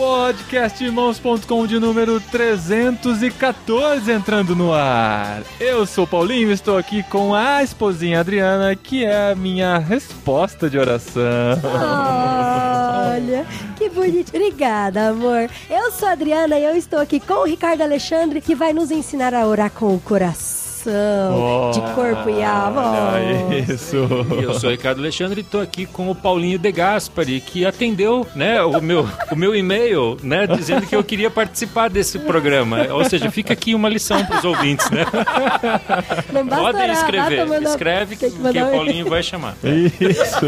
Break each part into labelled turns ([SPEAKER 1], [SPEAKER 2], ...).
[SPEAKER 1] Podcastirmãos.com de número 314 entrando no ar. Eu sou Paulinho estou aqui com a esposinha Adriana, que é a minha resposta de oração.
[SPEAKER 2] Olha, que bonito. Obrigada, amor. Eu sou a Adriana e eu estou aqui com o Ricardo Alexandre, que vai nos ensinar a orar com o coração, de corpo e alma.
[SPEAKER 1] Isso.
[SPEAKER 3] E eu sou o Ricardo Alexandre e estou aqui com o Paulinho De Gaspari, que atendeu né, o meu, o meu e-mail, né, dizendo que eu queria participar desse programa. Ou seja, fica aqui uma lição para os ouvintes, né?
[SPEAKER 2] Não basta
[SPEAKER 3] Podem
[SPEAKER 2] orar,
[SPEAKER 3] escrever.
[SPEAKER 2] basta mandar-
[SPEAKER 3] Escreve que,
[SPEAKER 2] que mandar
[SPEAKER 3] o Paulinho vai chamar.
[SPEAKER 1] Isso.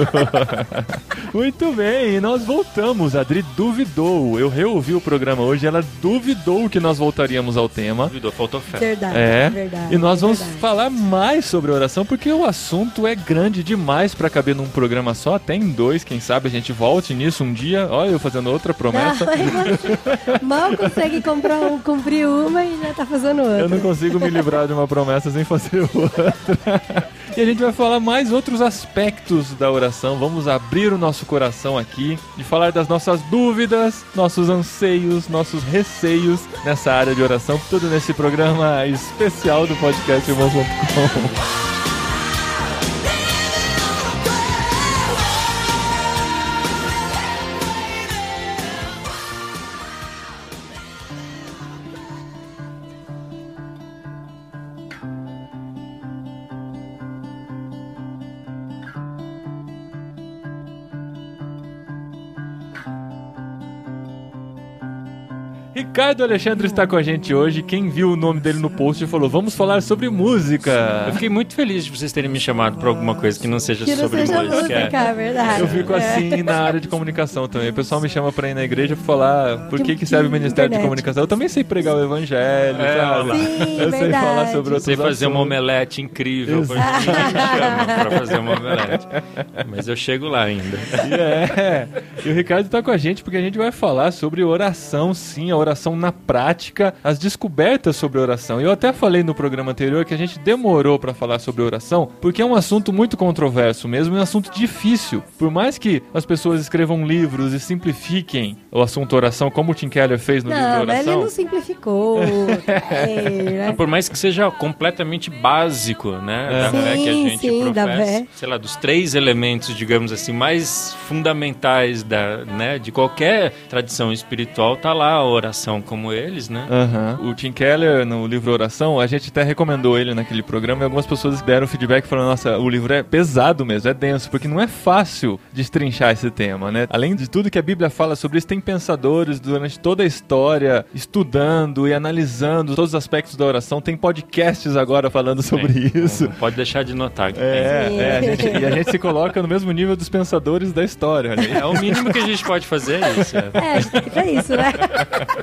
[SPEAKER 1] Muito bem, e nós voltamos. A Adri duvidou. Eu reouvi o programa hoje, ela duvidou que nós voltaríamos ao tema.
[SPEAKER 3] Duvidou, faltou fé.
[SPEAKER 2] Verdade,
[SPEAKER 1] É,
[SPEAKER 2] verdade.
[SPEAKER 1] e nós vamos
[SPEAKER 2] verdade.
[SPEAKER 1] falar mais sobre oração, porque o assunto é grande demais pra caber num programa só, até em dois, quem sabe a gente volte nisso um dia. Olha, eu fazendo outra promessa.
[SPEAKER 2] Não, mal consegue comprar um, cumprir uma e já tá fazendo outra.
[SPEAKER 1] Eu não consigo me livrar de uma promessa sem fazer outra. E a gente vai falar mais outros aspectos da oração. Vamos abrir o nosso coração aqui e falar das nossas dúvidas, nossos anseios, nossos receios nessa área de oração. Tudo nesse programa especial do podcast Irmãos.com. Ricardo Alexandre está com a gente hoje. Quem viu o nome dele no post falou: Vamos falar sobre música.
[SPEAKER 3] Eu fiquei muito feliz de vocês terem me chamado para alguma coisa que não seja
[SPEAKER 2] Que não
[SPEAKER 3] sobre
[SPEAKER 2] seja
[SPEAKER 3] música.
[SPEAKER 2] música, é verdade.
[SPEAKER 1] Eu fico
[SPEAKER 2] É.
[SPEAKER 1] assim na área de comunicação também. O pessoal me chama pra ir na igreja pra falar por que, que serve o Ministério de. Comunicação. Eu também sei pregar o evangelho,
[SPEAKER 3] É,
[SPEAKER 1] sabe?
[SPEAKER 2] Sim,
[SPEAKER 1] eu sei
[SPEAKER 2] verdade.
[SPEAKER 1] falar sobre outros
[SPEAKER 3] Sei fazer uma
[SPEAKER 1] assuntos.
[SPEAKER 3] omelete incrível. Me chama pra fazer uma omelete. Mas eu chego lá ainda.
[SPEAKER 1] E é. E o Ricardo tá com a gente porque a gente vai falar sobre oração, sim, a oração na prática, as descobertas sobre oração. Eu até falei no programa anterior que a gente demorou pra falar sobre oração, porque é um assunto muito controverso mesmo, é um assunto difícil. Por mais que as pessoas escrevam livros e simplifiquem o assunto oração, como o Tim Keller fez no
[SPEAKER 2] Não,
[SPEAKER 1] livro
[SPEAKER 2] mas ele
[SPEAKER 1] Oração.
[SPEAKER 2] não simplificou. É, né?
[SPEAKER 3] Por mais que seja completamente básico, né? Da
[SPEAKER 2] Sim,
[SPEAKER 3] fé que a gente
[SPEAKER 2] sim, da
[SPEAKER 3] professa.
[SPEAKER 2] fé.
[SPEAKER 3] Sei lá, dos três elementos, digamos assim, mais fundamentais da, né, de qualquer tradição espiritual, tá lá a oração como eles, né?
[SPEAKER 1] Aham. O Tim Keller, no livro Oração, a gente até recomendou ele naquele programa e algumas pessoas deram feedback falando, nossa, o livro é pesado mesmo, é denso, porque não é fácil destrinchar esse tema, né? Além de tudo que a Bíblia fala sobre isso, tem pensadores durante toda a história estudando e analisando todos os aspectos da oração, tem podcasts agora falando sobre isso.
[SPEAKER 3] Não pode deixar de notar que
[SPEAKER 1] É, é, a gente- e a gente se coloca no mesmo nível dos pensadores da história.
[SPEAKER 3] tem. É o mínimo que a gente pode fazer é isso. é.
[SPEAKER 2] É, é isso, né?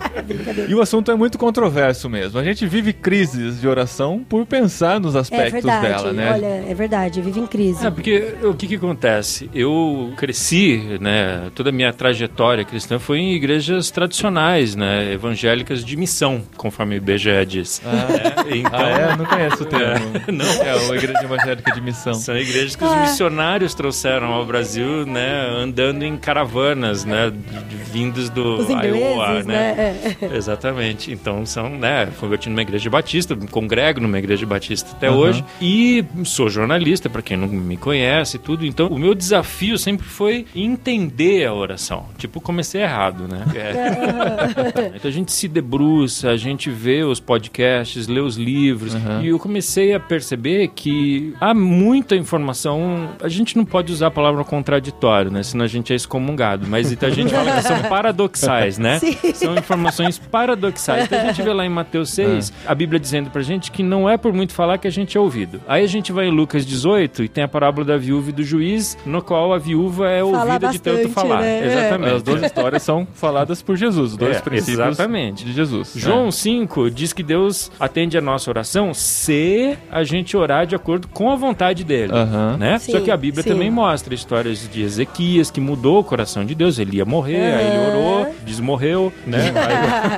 [SPEAKER 1] E o assunto é muito controverso mesmo. A gente vive crises de oração por pensar nos
[SPEAKER 2] É
[SPEAKER 1] aspectos
[SPEAKER 2] verdade,
[SPEAKER 1] dela, né?
[SPEAKER 2] olha, é verdade, vive em crise.
[SPEAKER 3] É, porque o que que acontece? Eu cresci, né, toda a minha trajetória cristã foi em igrejas tradicionais, né, evangélicas de missão, conforme o IBGE diz.
[SPEAKER 1] Ah,
[SPEAKER 3] É, então,
[SPEAKER 1] Ah, é? Não conheço o termo.
[SPEAKER 3] Não.
[SPEAKER 1] É uma igreja evangélica de missão.
[SPEAKER 3] São igrejas que os
[SPEAKER 2] Ah.
[SPEAKER 3] missionários trouxeram ao Brasil, né, andando em caravanas, né, vindos do
[SPEAKER 2] Os
[SPEAKER 3] Iowa, né?
[SPEAKER 2] né?
[SPEAKER 3] Exatamente. Então são, né, converti numa igreja batista, congrego numa igreja batista até
[SPEAKER 1] Aham.
[SPEAKER 3] hoje e sou jornalista, para quem não me conhece e tudo. Então o meu desafio sempre foi entender a oração. Tipo, comecei errado, né? É. então a gente se debruça, a gente vê os podcasts, lê os livros
[SPEAKER 1] Aham.
[SPEAKER 3] e eu comecei a perceber que há muita informação. A gente não pode usar a palavra contraditório, né? Senão a gente é excomungado. Mas então a gente fala que são paradoxais, né?
[SPEAKER 2] Sim.
[SPEAKER 3] São informações paradoxais. Então a gente vê lá em Mateus 6, a Bíblia dizendo pra gente que não é por muito falar que a gente é ouvido. Aí a gente vai em Lucas 18 e tem a parábola da viúva e do juiz, no qual a viúva é
[SPEAKER 2] Fala
[SPEAKER 3] ouvida de tanto
[SPEAKER 2] bastante,
[SPEAKER 3] falar.
[SPEAKER 2] né?
[SPEAKER 3] Exatamente.
[SPEAKER 1] As duas histórias são faladas por Jesus, os dois
[SPEAKER 3] É,
[SPEAKER 1] princípios
[SPEAKER 3] exatamente.
[SPEAKER 1] de Jesus.
[SPEAKER 3] João 5 diz que Deus atende a nossa oração se a gente orar de acordo com a vontade dele.
[SPEAKER 1] Aham.
[SPEAKER 3] Né?
[SPEAKER 2] Sim,
[SPEAKER 3] Só que a Bíblia
[SPEAKER 2] sim.
[SPEAKER 3] também mostra histórias de Ezequias que mudou o coração de Deus. Ele ia morrer, aí ele
[SPEAKER 2] Aham.
[SPEAKER 3] orou, desmorreu, né?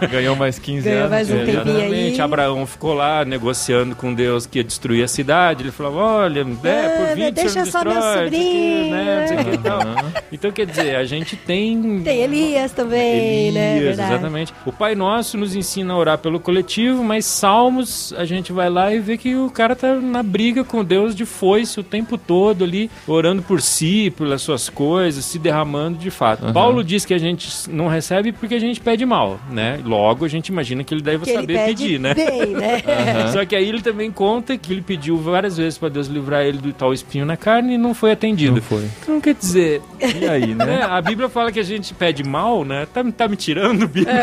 [SPEAKER 1] Aí ganhou mais 15
[SPEAKER 2] Ganhou
[SPEAKER 1] anos.
[SPEAKER 2] mais um tempinho.
[SPEAKER 3] Exatamente.
[SPEAKER 2] aí.
[SPEAKER 3] Abraão ficou lá negociando com Deus que ia destruir a cidade. Ele falou: olha, é, por
[SPEAKER 2] Ah,
[SPEAKER 3] 20
[SPEAKER 2] deixa só meu
[SPEAKER 3] destrói, quê,
[SPEAKER 2] sobrinho,
[SPEAKER 3] né. Então, quer dizer, a gente tem.
[SPEAKER 2] Tem Elias também, né?
[SPEAKER 3] Elias,
[SPEAKER 2] Verdade.
[SPEAKER 3] exatamente. O Pai Nosso nos ensina a orar pelo coletivo, mas Salmos, a gente vai lá e vê que o cara tá na briga com Deus de foice o tempo todo ali, orando por si, pelas suas coisas, se derramando de fato.
[SPEAKER 1] Aham.
[SPEAKER 3] Paulo diz que a gente não recebe porque a gente pede mal, né? Logo, a gente imagina que ele deve
[SPEAKER 2] Que ele
[SPEAKER 3] saber
[SPEAKER 2] pede
[SPEAKER 3] pedir, né?
[SPEAKER 2] bem, né?
[SPEAKER 3] Só que aí ele também conta que ele pediu várias vezes pra Deus livrar ele do tal espinho na carne e não foi atendido.
[SPEAKER 1] Não foi.
[SPEAKER 3] Então quer dizer,
[SPEAKER 1] E aí, né?
[SPEAKER 3] né? A Bíblia fala que a gente pede mal, né? Tá, tá me tirando, Bíblia?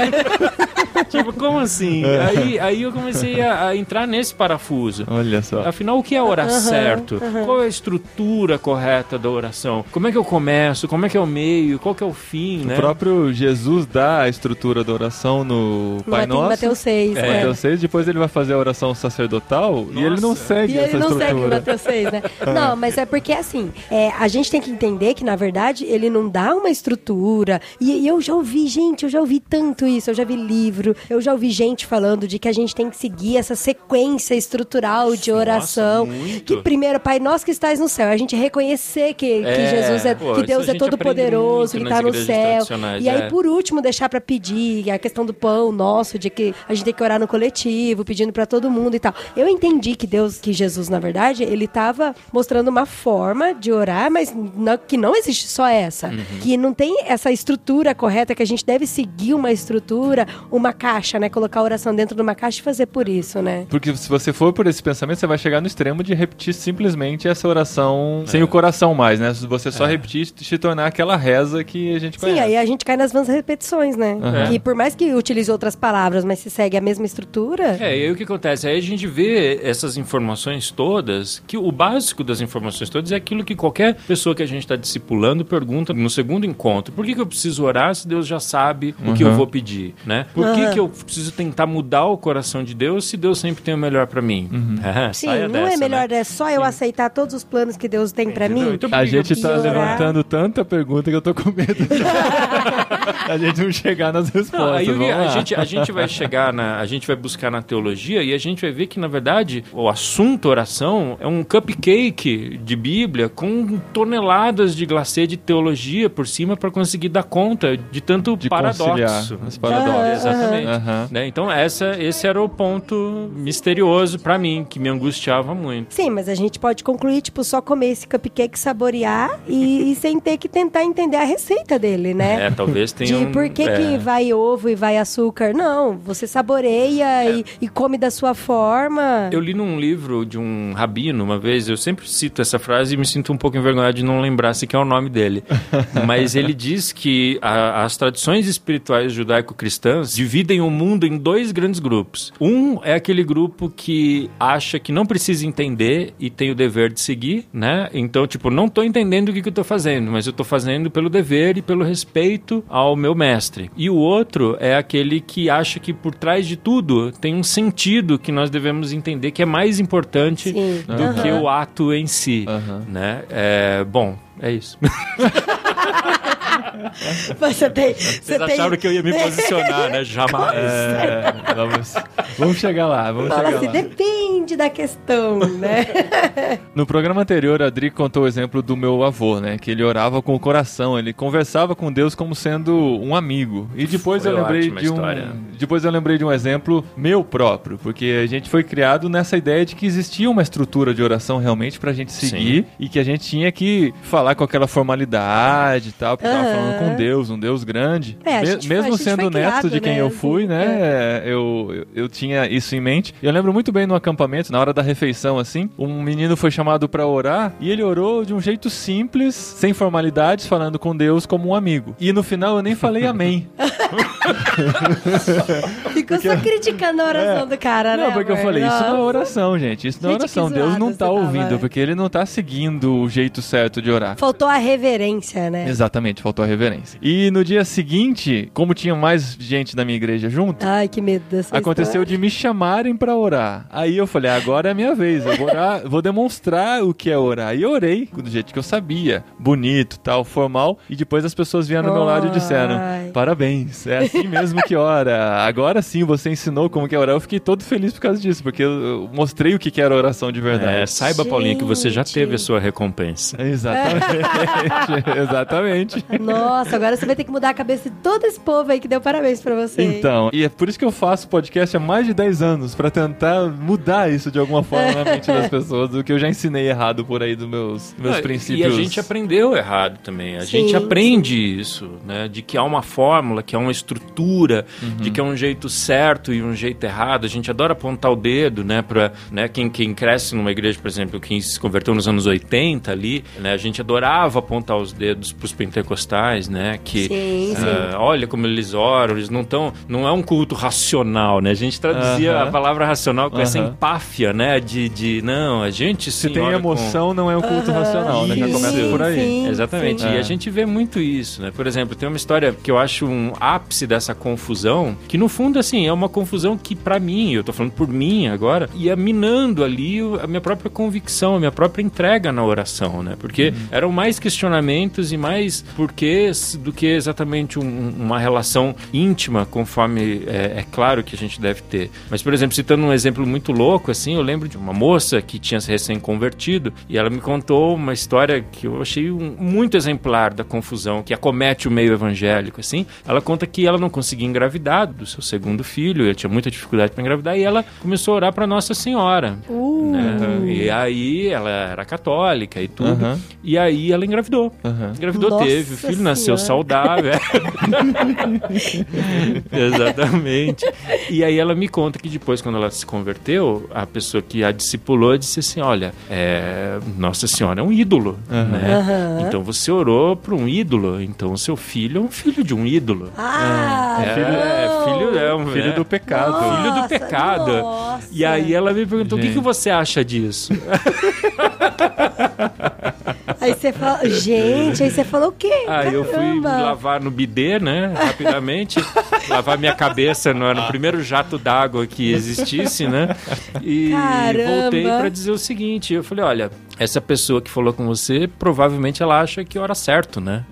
[SPEAKER 3] tipo, como assim? Aí, aí eu comecei a, a entrar nesse parafuso.
[SPEAKER 1] Olha só.
[SPEAKER 3] Afinal, o que é orar certo? Qual é a estrutura correta da oração? Como é que eu começo? Como é que é o meio? Qual que é o fim, né?
[SPEAKER 1] O próprio Jesus dá a estrutura da oração no Pai Nosso.
[SPEAKER 2] Mateus 6,
[SPEAKER 3] É.
[SPEAKER 2] né?
[SPEAKER 1] Mateus 6, depois ele vai fazer a oração sacerdotal e ele não
[SPEAKER 3] Nossa.
[SPEAKER 1] segue
[SPEAKER 2] E
[SPEAKER 1] essa
[SPEAKER 2] ele não segue o
[SPEAKER 1] estrutura.
[SPEAKER 2] Mateus 6, né? Não, mas é porque assim, é, a gente tem que entender que, na verdade, ele não dá uma estrutura. E, e eu já ouvi, gente, eu já ouvi tanto isso, eu já vi livro, eu já ouvi gente falando de que a gente tem que seguir essa sequência estrutural de
[SPEAKER 3] Nossa,
[SPEAKER 2] oração.
[SPEAKER 3] muito.
[SPEAKER 2] Que primeiro, Pai Nosso que estás no céu, a gente reconhecer que, que
[SPEAKER 3] É,
[SPEAKER 2] Jesus é,
[SPEAKER 3] pô,
[SPEAKER 2] que Deus é todo poderoso, que
[SPEAKER 3] nas
[SPEAKER 2] tá no céu. E aí,
[SPEAKER 3] é.
[SPEAKER 2] por último, deixar pra pedir a questão do pão nosso, de que a gente tem que orar no coletivo, pedindo pra todo mundo e tal. Eu entendi que Deus, que Jesus, na verdade, ele tava mostrando uma forma de orar, mas não- que não existe só essa.
[SPEAKER 3] Uhum.
[SPEAKER 2] Que não tem essa estrutura correta, que a gente deve seguir uma estrutura, uma caixa, né? Colocar a oração dentro de uma caixa e fazer por isso, né?
[SPEAKER 1] Porque se você for por esse pensamento, você vai chegar no extremo de repetir simplesmente essa oração sem o coração mais, né? Você só repetir e se tornar aquela reza que a gente
[SPEAKER 2] Sim,
[SPEAKER 1] conhece.
[SPEAKER 2] aí a gente cai nas vãs repetições, né? Que por mais que utilize outras palavras, mas se segue a mesma estrutura.
[SPEAKER 3] É, e aí o que acontece? Aí a gente vê essas informações todas, que o básico das informações todas é aquilo que qualquer pessoa que a gente está discipulando pergunta no segundo encontro. Por que, que eu preciso orar se Deus já sabe o que eu
[SPEAKER 1] Uhum.
[SPEAKER 3] vou pedir, né? Por que,
[SPEAKER 2] Aham.
[SPEAKER 3] que eu preciso tentar mudar o coração de Deus se Deus sempre tem o melhor para mim? É,
[SPEAKER 2] Sim,
[SPEAKER 3] saia
[SPEAKER 2] não é
[SPEAKER 3] dessa,
[SPEAKER 2] melhor
[SPEAKER 3] né?
[SPEAKER 2] é só eu aceitar todos os planos que Deus tem pra
[SPEAKER 3] Entendeu?
[SPEAKER 2] mim?
[SPEAKER 3] Então,
[SPEAKER 1] A
[SPEAKER 3] que que
[SPEAKER 1] gente tá
[SPEAKER 2] orar?
[SPEAKER 1] levantando tanta pergunta que eu tô com medo de a gente não chegar nas
[SPEAKER 3] Não,
[SPEAKER 1] respostas.
[SPEAKER 3] aí o que-
[SPEAKER 1] Vamos
[SPEAKER 3] a gente, a gente vai chegar na. A gente vai buscar na teologia e a gente vai ver que, na verdade, o assunto oração é um cupcake de Bíblia com toneladas de glacê de teologia por cima para conseguir dar conta de tanto
[SPEAKER 1] de
[SPEAKER 3] paradoxo.
[SPEAKER 1] conciliar os paradoxos.
[SPEAKER 3] Exatamente.
[SPEAKER 1] Aham.
[SPEAKER 3] Né? Então, essa, esse era o ponto misterioso para mim, que me angustiava muito.
[SPEAKER 2] Sim, mas a gente pode concluir, tipo, só comer esse cupcake, saborear e, e sem ter que tentar entender a receita dele, né?
[SPEAKER 3] É, talvez tenha
[SPEAKER 2] De
[SPEAKER 3] um-
[SPEAKER 2] por que,
[SPEAKER 3] é.
[SPEAKER 2] que vai ovo e vai açúcar. Não, você saboreia e, e come da sua forma.
[SPEAKER 3] Eu li num livro de um rabino uma vez, eu sempre cito essa frase e me sinto um pouco envergonhado de não lembrar se que é o nome dele. Mas ele diz que a- as tradições espirituais judaico-cristãs dividem o mundo em dois grandes grupos. Um é aquele grupo que acha que não precisa entender e tem o dever de seguir, né? Então, tipo, não tô entendendo o que, que eu tô fazendo, mas eu tô fazendo pelo dever e pelo respeito ao meu mestre. E o outro é aquele que acha que por trás de tudo tem um sentido que nós devemos entender que é mais importante
[SPEAKER 2] Sim.
[SPEAKER 3] do
[SPEAKER 2] Aham.
[SPEAKER 3] que o ato em si,
[SPEAKER 1] Aham.
[SPEAKER 3] né? É, bom, é isso.
[SPEAKER 2] Você tem.
[SPEAKER 3] Vocês
[SPEAKER 2] Você tem...
[SPEAKER 3] acharam que eu ia me posicionar, né? Jamais.
[SPEAKER 1] É, vamos, vamos chegar lá, vamos
[SPEAKER 2] Fala
[SPEAKER 1] chegar
[SPEAKER 2] assim,
[SPEAKER 1] lá.
[SPEAKER 2] depende da questão, né?
[SPEAKER 1] No programa anterior, a Adri contou o exemplo do meu avô, né? Que ele orava com o coração, ele conversava com Deus como sendo um amigo. E depois
[SPEAKER 3] Foi
[SPEAKER 1] eu lembrei de um,
[SPEAKER 3] história.
[SPEAKER 1] depois eu lembrei de um exemplo meu próprio, porque a gente foi criado nessa ideia de que existia uma estrutura de oração realmente pra gente seguir e que a gente tinha que falar com aquela formalidade e tal, porque
[SPEAKER 2] Aham.
[SPEAKER 1] Falando com Deus, um Deus grande.
[SPEAKER 2] É, gente
[SPEAKER 1] mesmo sendo neto de quem
[SPEAKER 2] né,
[SPEAKER 1] eu fui, né? Eu, eu, eu tinha isso em mente. E eu lembro muito bem no acampamento, na hora da refeição, assim, um menino foi chamado pra orar e ele orou de um jeito simples, sem formalidades, falando com Deus como um amigo. E no final eu nem falei amém.
[SPEAKER 2] Ficou só criticando a oração do cara, né?
[SPEAKER 1] Não, porque eu
[SPEAKER 2] amor?
[SPEAKER 1] falei, isso não é
[SPEAKER 2] Nossa.
[SPEAKER 1] oração, gente. Isso não é oração. Deus não tá
[SPEAKER 2] tava,
[SPEAKER 1] ouvindo,
[SPEAKER 2] é.
[SPEAKER 1] porque ele não tá seguindo o jeito certo de orar.
[SPEAKER 2] Faltou a reverência, né?
[SPEAKER 1] Exatamente, faltou a reverência. E no dia seguinte, como tinha mais gente da minha igreja junto,
[SPEAKER 2] Ai, que medo dessa
[SPEAKER 1] Aconteceu de me chamarem pra orar. Aí eu falei, agora é a minha vez. Eu vou orar, vou demonstrar o que é orar. E eu orei do jeito que eu sabia. Bonito, tal, formal. E depois as pessoas vieram do meu lado e disseram:
[SPEAKER 2] Ai.
[SPEAKER 1] Parabéns, é assim mesmo que ora. Agora sim você ensinou como que é orar. Eu fiquei todo feliz por causa disso, porque eu mostrei o que era oração de verdade.
[SPEAKER 3] É, saiba, Paulinho, que você já
[SPEAKER 2] Gente.
[SPEAKER 3] teve a sua recompensa.
[SPEAKER 1] Exatamente, exatamente.
[SPEAKER 2] Nossa, agora você vai ter que mudar a cabeça de todo esse povo aí que deu parabéns pra você.
[SPEAKER 1] Então, e é por isso que eu faço podcast há mais de 10 anos, pra tentar mudar isso de alguma forma na mente das pessoas, do que eu já ensinei errado por aí dos meus, meus
[SPEAKER 3] Ah,
[SPEAKER 1] princípios.
[SPEAKER 3] E a gente aprendeu errado também. A
[SPEAKER 2] Sim,
[SPEAKER 3] gente aprende isso, né? De que há uma fórmula, que há uma estrutura, de que há um jeito certo e um jeito errado. A gente adora apontar o dedo, né? Pra né, quem, quem cresce numa igreja, por exemplo, quem se converteu nos anos 80 ali, né? A gente adorava apontar os dedos pros pentecostais, né? Que
[SPEAKER 2] Sim, sim.
[SPEAKER 3] ah, olha como eles oram, eles não estão. Não é um culto racional, né? A gente traduzia
[SPEAKER 1] Aham.
[SPEAKER 3] a palavra racional com essa
[SPEAKER 1] Aham.
[SPEAKER 3] empáfia, né? De, de não, a gente
[SPEAKER 1] Se
[SPEAKER 3] sim
[SPEAKER 1] tem
[SPEAKER 3] ora com-
[SPEAKER 1] emoção, não é um culto racional, né? Já
[SPEAKER 3] Isso.
[SPEAKER 1] começa por aí.
[SPEAKER 2] Sim,
[SPEAKER 3] Exatamente.
[SPEAKER 1] sim.
[SPEAKER 3] E
[SPEAKER 1] É.
[SPEAKER 3] a gente vê muito isso, né? Por exemplo, tem uma história que eu acho um ápice dessa confusão, que no fundo, assim, é uma confusão que pra mim, eu tô falando por mim agora, ia minando ali a minha própria convicção, a minha própria entrega na oração, né? Porque
[SPEAKER 1] Uhum.
[SPEAKER 3] eram mais questionamentos e mais porquês do que exatamente um- uma relação íntima, conforme é, é claro que a gente deve ter. Mas, por exemplo, citando um exemplo muito louco, assim, eu lembro de uma moça que tinha se recém-convertido e ela me contou uma história que eu achei um- muito exemplar da confusão que acomete o meio evangélico, assim. Ela conta que ela não conseguia engravidar do seu segundo filho, ela tinha muita dificuldade para engravidar e ela começou a orar para Nossa Senhora.
[SPEAKER 2] Uh.
[SPEAKER 3] né? E aí ela era católica e tudo.
[SPEAKER 1] Aham.
[SPEAKER 3] E aí ela engravidou.
[SPEAKER 1] Aham.
[SPEAKER 3] Engravidou,
[SPEAKER 2] Nossa
[SPEAKER 3] teve, o filho nasceu
[SPEAKER 2] Senhora.
[SPEAKER 3] saudável. Exatamente. E aí ela me conta que depois, quando ela se converteu, a pessoa que a discipulou disse assim: Olha, é, Nossa Senhora é um ídolo. Né?
[SPEAKER 2] Aham.
[SPEAKER 3] Então você orou para um ídolo, então o seu filho é um filho de um ídolo.
[SPEAKER 2] Ah,
[SPEAKER 3] É,
[SPEAKER 2] não.
[SPEAKER 3] filho é um
[SPEAKER 1] Filho
[SPEAKER 3] é,
[SPEAKER 1] do pecado.
[SPEAKER 2] Nossa,
[SPEAKER 3] filho do pecado.
[SPEAKER 2] nossa.
[SPEAKER 3] E aí ela me perguntou: o que,
[SPEAKER 1] Gente.
[SPEAKER 3] que você acha disso?
[SPEAKER 2] Aí você fala, gente, aí você falou o quê?
[SPEAKER 3] Aí eu fui
[SPEAKER 2] Caramba.
[SPEAKER 3] lavar no bidê, né? Rapidamente. lavar minha cabeça no, no primeiro jato d'água que existisse, né? E
[SPEAKER 2] Caramba.
[SPEAKER 3] voltei pra dizer o seguinte: eu falei, olha, essa pessoa que falou com você, provavelmente ela acha que ora certo, né?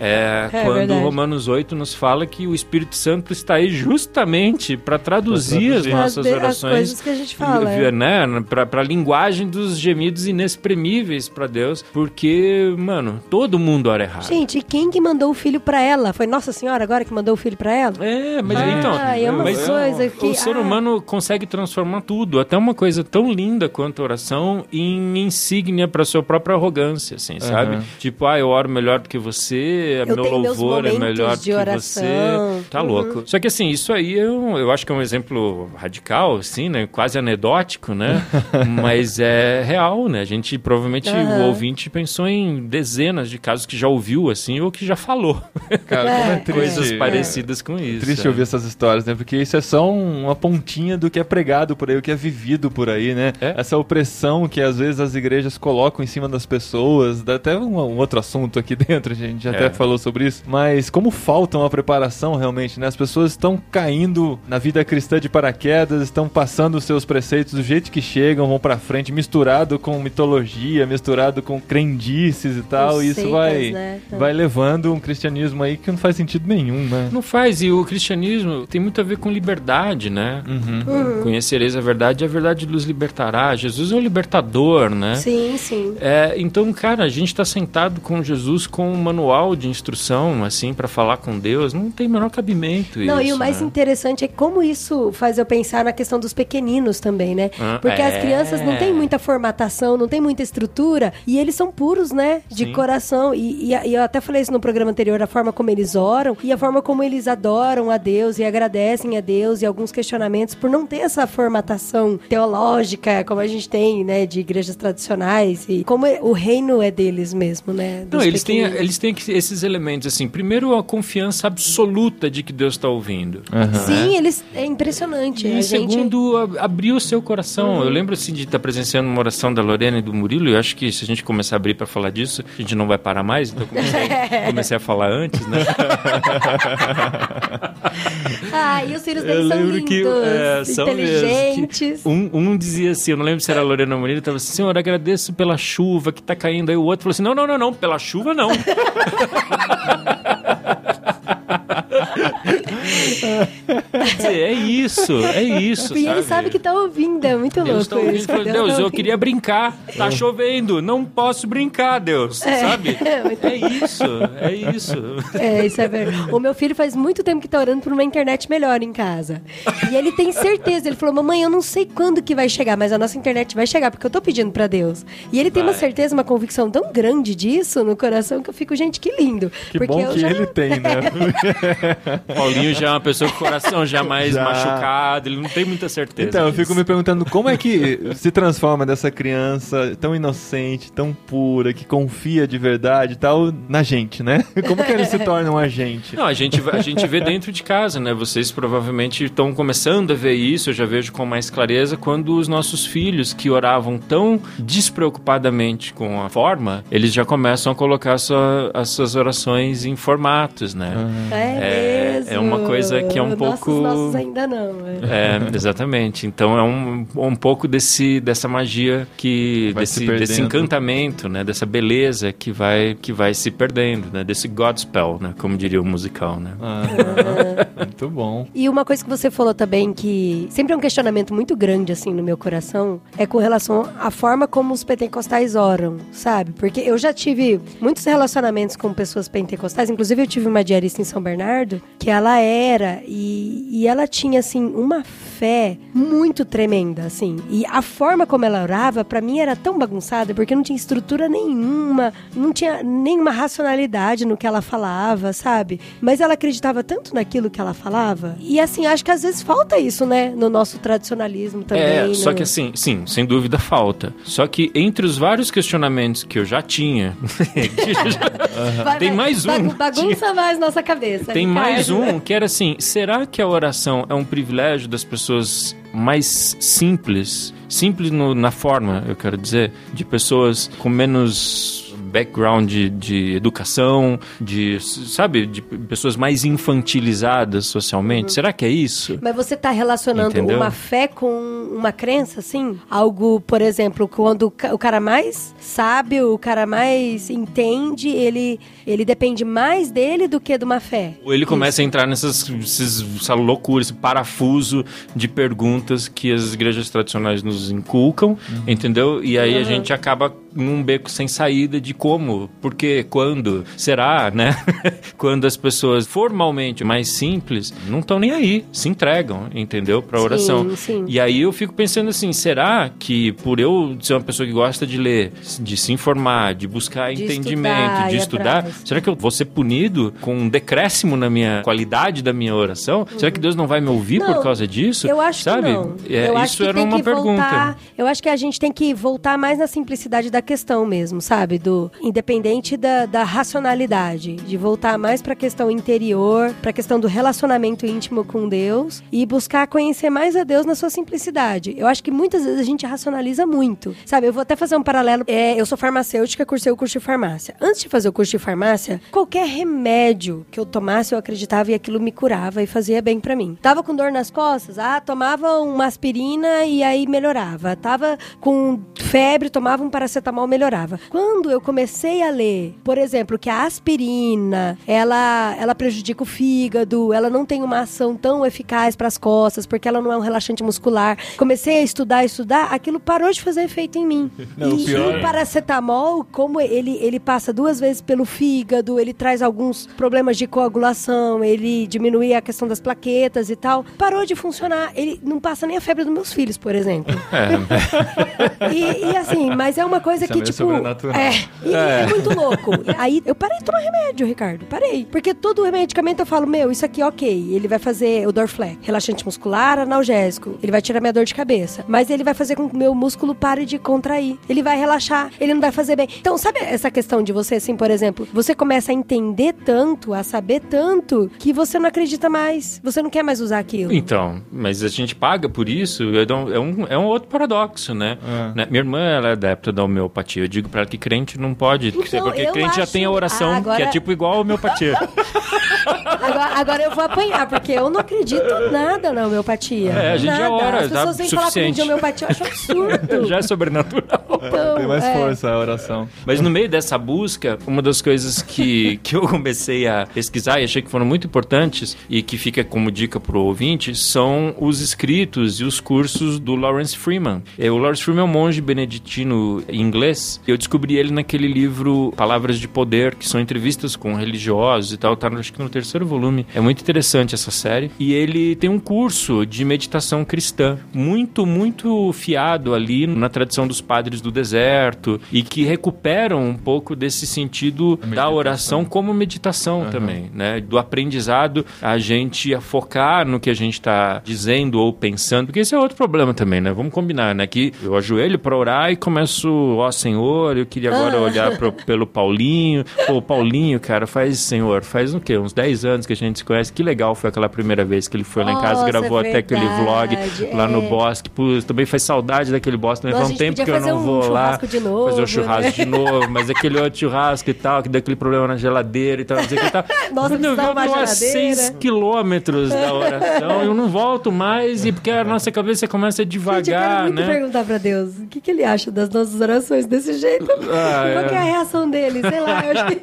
[SPEAKER 3] É,
[SPEAKER 2] É
[SPEAKER 3] quando
[SPEAKER 2] verdade.
[SPEAKER 3] Romanos 8 nos fala que o Espírito Santo está aí justamente para traduzir as
[SPEAKER 1] traduzir.
[SPEAKER 3] nossas
[SPEAKER 2] As de- as
[SPEAKER 3] orações,
[SPEAKER 2] coisas que a gente fala, é.
[SPEAKER 3] né, para a linguagem dos gemidos inexprimíveis para Deus, porque, mano, todo mundo ora errado.
[SPEAKER 2] Gente, e quem que mandou o filho pra ela? Foi Nossa Senhora agora que mandou o filho pra ela?
[SPEAKER 3] É, mas
[SPEAKER 2] Ah,
[SPEAKER 3] então,
[SPEAKER 2] é uma
[SPEAKER 3] mas
[SPEAKER 2] coisa que-
[SPEAKER 3] o ser
[SPEAKER 2] ah.
[SPEAKER 3] humano consegue transformar tudo, até uma coisa tão linda quanto a oração, em insígnia para sua própria arrogância, assim, sabe? Tipo, ah, eu oro melhor do que você,
[SPEAKER 2] Eu
[SPEAKER 3] meu louvor é melhor do que
[SPEAKER 2] oração.
[SPEAKER 3] você. Tá
[SPEAKER 2] Uhum.
[SPEAKER 3] louco. Só que assim, isso aí eu, eu acho que é um exemplo radical, assim, né? Quase anedótico, né? Mas é real, né? A gente provavelmente o
[SPEAKER 2] Aham.
[SPEAKER 3] ouvinte pensou em dezenas de casos que já ouviu, assim, ou que já falou.
[SPEAKER 1] Cara, como é
[SPEAKER 2] É,
[SPEAKER 1] triste.
[SPEAKER 3] Coisas
[SPEAKER 2] É.
[SPEAKER 3] parecidas com isso.
[SPEAKER 1] Triste
[SPEAKER 3] é.
[SPEAKER 1] ouvir essas histórias, né? Porque isso é só um- uma pontinha do que é pregado por aí, o que é vivido por aí, né?
[SPEAKER 3] É.
[SPEAKER 1] Essa opressão que às vezes as igrejas colocam em cima das pessoas. Dá até um, um outro assunto aqui dentro, a gente já
[SPEAKER 3] É.
[SPEAKER 1] até falou sobre isso. Mas como falta uma preparação realmente, né? As pessoas estão caindo na vida cristã de paraquedas, estão passando os seus preceitos do jeito que chegam, vão pra frente, misturado com mitologia, misturado com crendices e tal. E isso vai,
[SPEAKER 2] né?
[SPEAKER 1] vai levando um cristianismo aí que não faz sentido nenhum, né?
[SPEAKER 3] Não faz, e o cristianismo tem muito a ver com liberdade, né?
[SPEAKER 1] Uhum.
[SPEAKER 3] Conhecereis a verdade e a verdade nos libertará. Jesus é o libertador, né?
[SPEAKER 2] Sim, sim.
[SPEAKER 3] É, então, cara, a gente está sentado com Jesus com um manual de instrução, assim, para falar com Deus. Não tem o menor cabimento
[SPEAKER 2] Não,
[SPEAKER 3] isso,
[SPEAKER 2] e o mais
[SPEAKER 3] né?
[SPEAKER 2] interessante é como isso faz eu pensar na questão dos pequeninos também, né?
[SPEAKER 3] Ah,
[SPEAKER 2] Porque as
[SPEAKER 3] é.
[SPEAKER 2] crianças não têm muita formatação, não têm muita estrutura, e eles são puros, né? De
[SPEAKER 3] Sim.
[SPEAKER 2] coração. E, e- e eu até falei isso no programa anterior, a forma como eles oram e a forma como eles adoram a Deus e agradecem a Deus e alguns questionamentos por não ter essa formatação teológica como a gente tem, né? De igrejas tradicionais e como é- o reino é deles mesmo, né?
[SPEAKER 3] Não, eles têm, eles têm que- esses elementos, assim. Primeiro, a confiança absoluta de que Deus está ouvindo.
[SPEAKER 1] Aham.
[SPEAKER 2] Sim, eles é impressionante.
[SPEAKER 3] E
[SPEAKER 2] a gente...
[SPEAKER 3] segundo, ab- abrir o seu coração. Eu lembro assim de estar presenciando uma oração da Lorena e do Murilo, e eu acho que se a gente começar a abrir para falar disso, a gente não vai parar mais, então eu comecei, comecei a falar antes, né?
[SPEAKER 2] Ah, e os filhos
[SPEAKER 3] Eu
[SPEAKER 2] deles são lindos,
[SPEAKER 3] que é, são mesmo,
[SPEAKER 2] inteligentes.
[SPEAKER 3] que um, um dizia assim, eu não lembro se era a Lorena ou Murilo, estava assim, Senhor, agradeço pela chuva que tá caindo. Aí o outro falou assim, não, não, não, não, pela chuva não. É isso, é isso,
[SPEAKER 2] E ele sabe que tá ouvindo, é muito
[SPEAKER 3] Deus
[SPEAKER 2] louco
[SPEAKER 3] tá ouvindo,
[SPEAKER 2] isso. Deus
[SPEAKER 3] Deus,
[SPEAKER 2] tá
[SPEAKER 3] eu queria brincar, tá chovendo, não posso brincar, Deus, sabe?
[SPEAKER 2] muito
[SPEAKER 3] É isso, é isso.
[SPEAKER 2] É, isso é verdade. O meu filho faz muito tempo que tá orando por uma internet melhor em casa. E ele tem certeza. Ele falou, mamãe, eu não sei quando que vai chegar, mas a nossa internet vai chegar, porque eu tô pedindo pra Deus. E ele tem uma certeza, uma convicção tão grande disso no coração que eu fico, gente, que lindo.
[SPEAKER 1] Que
[SPEAKER 2] porque
[SPEAKER 1] bom
[SPEAKER 2] eu
[SPEAKER 1] que
[SPEAKER 2] já...
[SPEAKER 1] ele tem, né?
[SPEAKER 3] Paulinho já é uma pessoa com o coração já mais
[SPEAKER 1] Já.
[SPEAKER 3] machucado, ele não tem muita certeza.
[SPEAKER 1] Então, eu
[SPEAKER 3] disso.
[SPEAKER 1] fico me perguntando como é que se transforma dessa criança tão inocente, tão pura, que confia de verdade e tal, na gente, né? Como que eles se tornam a gente?
[SPEAKER 3] Não, a gente, a gente vê dentro de casa, né? Vocês provavelmente estão começando a ver isso, eu já vejo com mais clareza, quando os nossos filhos que oravam tão despreocupadamente com a forma, eles já começam a colocar sua- as suas orações em formatos, né?
[SPEAKER 2] É,
[SPEAKER 3] É-
[SPEAKER 2] mesmo.
[SPEAKER 3] é uma coisa que é um
[SPEAKER 2] Nossos-
[SPEAKER 3] pouco-
[SPEAKER 2] Nossos ainda não. é.
[SPEAKER 3] É, exatamente. Então é um, um pouco desse, dessa magia que.
[SPEAKER 1] Vai se
[SPEAKER 3] desse,
[SPEAKER 1] perdendo.
[SPEAKER 3] desse encantamento, né? Dessa beleza que vai, que vai se perdendo, né? Desse Godspell, né? Como diria o musical, né?
[SPEAKER 1] Aham. Muito bom.
[SPEAKER 2] E uma coisa que você falou também que sempre é um questionamento muito grande assim no meu coração é com relação à forma como os pentecostais oram, sabe? Porque eu já tive muitos relacionamentos com pessoas pentecostais, inclusive eu tive uma diarista em São Bernardo que ela era e, e ela tinha assim uma fé muito tremenda, assim. E a forma como ela orava pra mim era tão bagunçada porque não tinha estrutura nenhuma, não tinha nenhuma racionalidade no que ela falava, sabe? Mas ela acreditava tanto naquilo que ela falava. E assim, acho que às vezes falta isso, né? No nosso tradicionalismo também.
[SPEAKER 3] É, só
[SPEAKER 2] no-
[SPEAKER 3] que assim, sim, sem dúvida falta. Só que entre os vários questionamentos que eu já tinha, tem mais um.
[SPEAKER 2] bagu- Bagunça mais nossa cabeça.
[SPEAKER 3] Tem
[SPEAKER 2] Ricardo.
[SPEAKER 3] mais um que era assim: será que a oração é um privilégio das pessoas mais simples? Simples no- na forma, eu quero dizer, de pessoas com menos background de, de educação, de, sabe, de pessoas mais infantilizadas socialmente. Será que é isso?
[SPEAKER 2] Mas você tá relacionando
[SPEAKER 3] Entendeu?
[SPEAKER 2] uma fé com uma crença, assim? Algo, por exemplo, quando o ca- o cara mais sabe, o cara mais entende, ele, ele depende mais dele do que de uma fé.
[SPEAKER 3] Ou ele começa a entrar nessas esses, essa loucura, esse parafuso de perguntas que as igrejas tradicionais nos inculcam, entendeu? E aí a gente acaba num beco sem saída de como, por quê, quando, será, né? quando as pessoas formalmente mais simples não estão nem aí, se entregam, entendeu? Pra
[SPEAKER 2] Sim,
[SPEAKER 3] oração.
[SPEAKER 2] sim.
[SPEAKER 3] E aí eu fico pensando assim, será que por eu ser uma pessoa que gosta de ler, de se informar, de buscar
[SPEAKER 2] De
[SPEAKER 3] entendimento,
[SPEAKER 2] estudar,
[SPEAKER 3] de estudar, será que eu vou ser punido com um decréscimo na minha qualidade da minha oração? Será que Deus não vai me ouvir
[SPEAKER 2] Não,
[SPEAKER 3] por causa disso?
[SPEAKER 2] Eu acho
[SPEAKER 3] Sabe?
[SPEAKER 2] que não.
[SPEAKER 3] É,
[SPEAKER 2] eu
[SPEAKER 3] isso
[SPEAKER 2] acho que
[SPEAKER 3] era uma pergunta.
[SPEAKER 2] voltar. Eu acho que a gente tem que voltar mais na simplicidade da questão mesmo, sabe? Do independente da, da racionalidade, de voltar mais pra questão interior, pra questão do relacionamento íntimo com Deus e buscar conhecer mais a Deus na sua simplicidade. Eu acho que muitas vezes a gente racionaliza muito, sabe? Eu vou até fazer um paralelo. É, eu sou farmacêutica, cursei o curso de farmácia. Antes de fazer o curso de farmácia, qualquer remédio que eu tomasse, eu acreditava e aquilo me curava e fazia bem pra mim. Tava com dor nas costas, ah, tomava uma aspirina e aí melhorava. Tava com febre, tomava um paracetamol, melhorava. Quando eu comecei a ler, por exemplo, que a aspirina, ela, ela prejudica o fígado, ela não tem uma ação tão eficaz para as costas, porque ela não é um relaxante muscular. Comecei a estudar, estudar, aquilo parou de fazer efeito em mim.
[SPEAKER 1] Não,
[SPEAKER 2] e
[SPEAKER 1] pior-
[SPEAKER 2] o paracetamol, como ele, ele passa duas vezes pelo fígado, ele traz alguns problemas de coagulação, ele diminui a questão das plaquetas e tal, parou de funcionar. Ele não passa nem a febre dos meus filhos, por exemplo.
[SPEAKER 3] É,
[SPEAKER 2] E, e assim, mas é uma coisa coisa que, tipo. É, é. é muito louco. Aí eu parei de tomar remédio, Ricardo. Parei. Porque todo medicamento eu falo, meu, isso aqui é ok. Ele vai fazer o Dorflex, relaxante muscular, analgésico. Ele vai tirar minha dor de cabeça. Mas ele vai fazer com que o meu músculo pare de contrair. Ele vai relaxar. Ele não vai fazer bem. Então, sabe essa questão de você, assim, por exemplo, você começa a entender tanto, a saber tanto, que você não acredita mais. Você não quer mais usar aquilo.
[SPEAKER 3] Então, mas a gente paga por isso. É um, é um outro paradoxo, né? É. né? Minha irmã, ela é adepta da homeopatia. Eu digo pra ela que crente não pode então, porque crente acho... já tem a oração, ah, agora... que é tipo igual a homeopatia.
[SPEAKER 2] agora, agora, eu vou apanhar, porque eu não acredito nada na homeopatia.
[SPEAKER 3] É, a gente
[SPEAKER 2] nada.
[SPEAKER 3] já ora,
[SPEAKER 2] As pessoas vêm falar comigo de homeopatia, eu acho absurdo.
[SPEAKER 3] já é sobrenatural.
[SPEAKER 1] Então, tem mais é. força a oração.
[SPEAKER 3] Mas no meio dessa busca, uma das coisas que, que eu comecei a pesquisar e achei que foram muito importantes e que fica como dica pro ouvinte são os escritos e os cursos do Lawrence Freeman. É, o Lawrence Freeman é um monge beneditino inglês. Eu descobri ele naquele livro Palavras de Poder, que são entrevistas com religiosos e tal. Tá, acho que no terceiro volume. É muito interessante essa série. E ele tem um curso de meditação cristã, muito, muito fiado ali na tradição dos padres do deserto e que recuperam um pouco desse sentido da oração como meditação uhum. também, né? Do aprendizado a gente a focar no que a gente está dizendo ou pensando, porque esse é outro problema também, né? Vamos combinar, né? Que eu ajoelho para orar e começo, ó Senhor, eu queria agora ah. olhar pro, pelo Paulinho. Pô, Paulinho, cara, faz, Senhor, faz o quê? Uns 10 anos que a gente se conhece. Que legal foi aquela primeira vez que ele foi lá em casa, gravou é até aquele vlog é. lá no é. bosque. Também faz saudade daquele bosque, também faz um tempo que eu não vou lá
[SPEAKER 2] de novo,
[SPEAKER 3] fazer o um churrasco né? de novo, mas aquele outro churrasco e tal, que deu aquele problema na geladeira e tal, não sei o que tal.
[SPEAKER 2] Nossa, eu
[SPEAKER 3] vou a 6 quilômetros da oração, eu não volto mais, e porque a nossa cabeça começa a devagar, Gente, eu quero muito
[SPEAKER 2] né? perguntar pra Deus, o que, que ele acha das nossas orações desse jeito? Ah, Qual é. é a reação dele? Sei lá, eu acho que...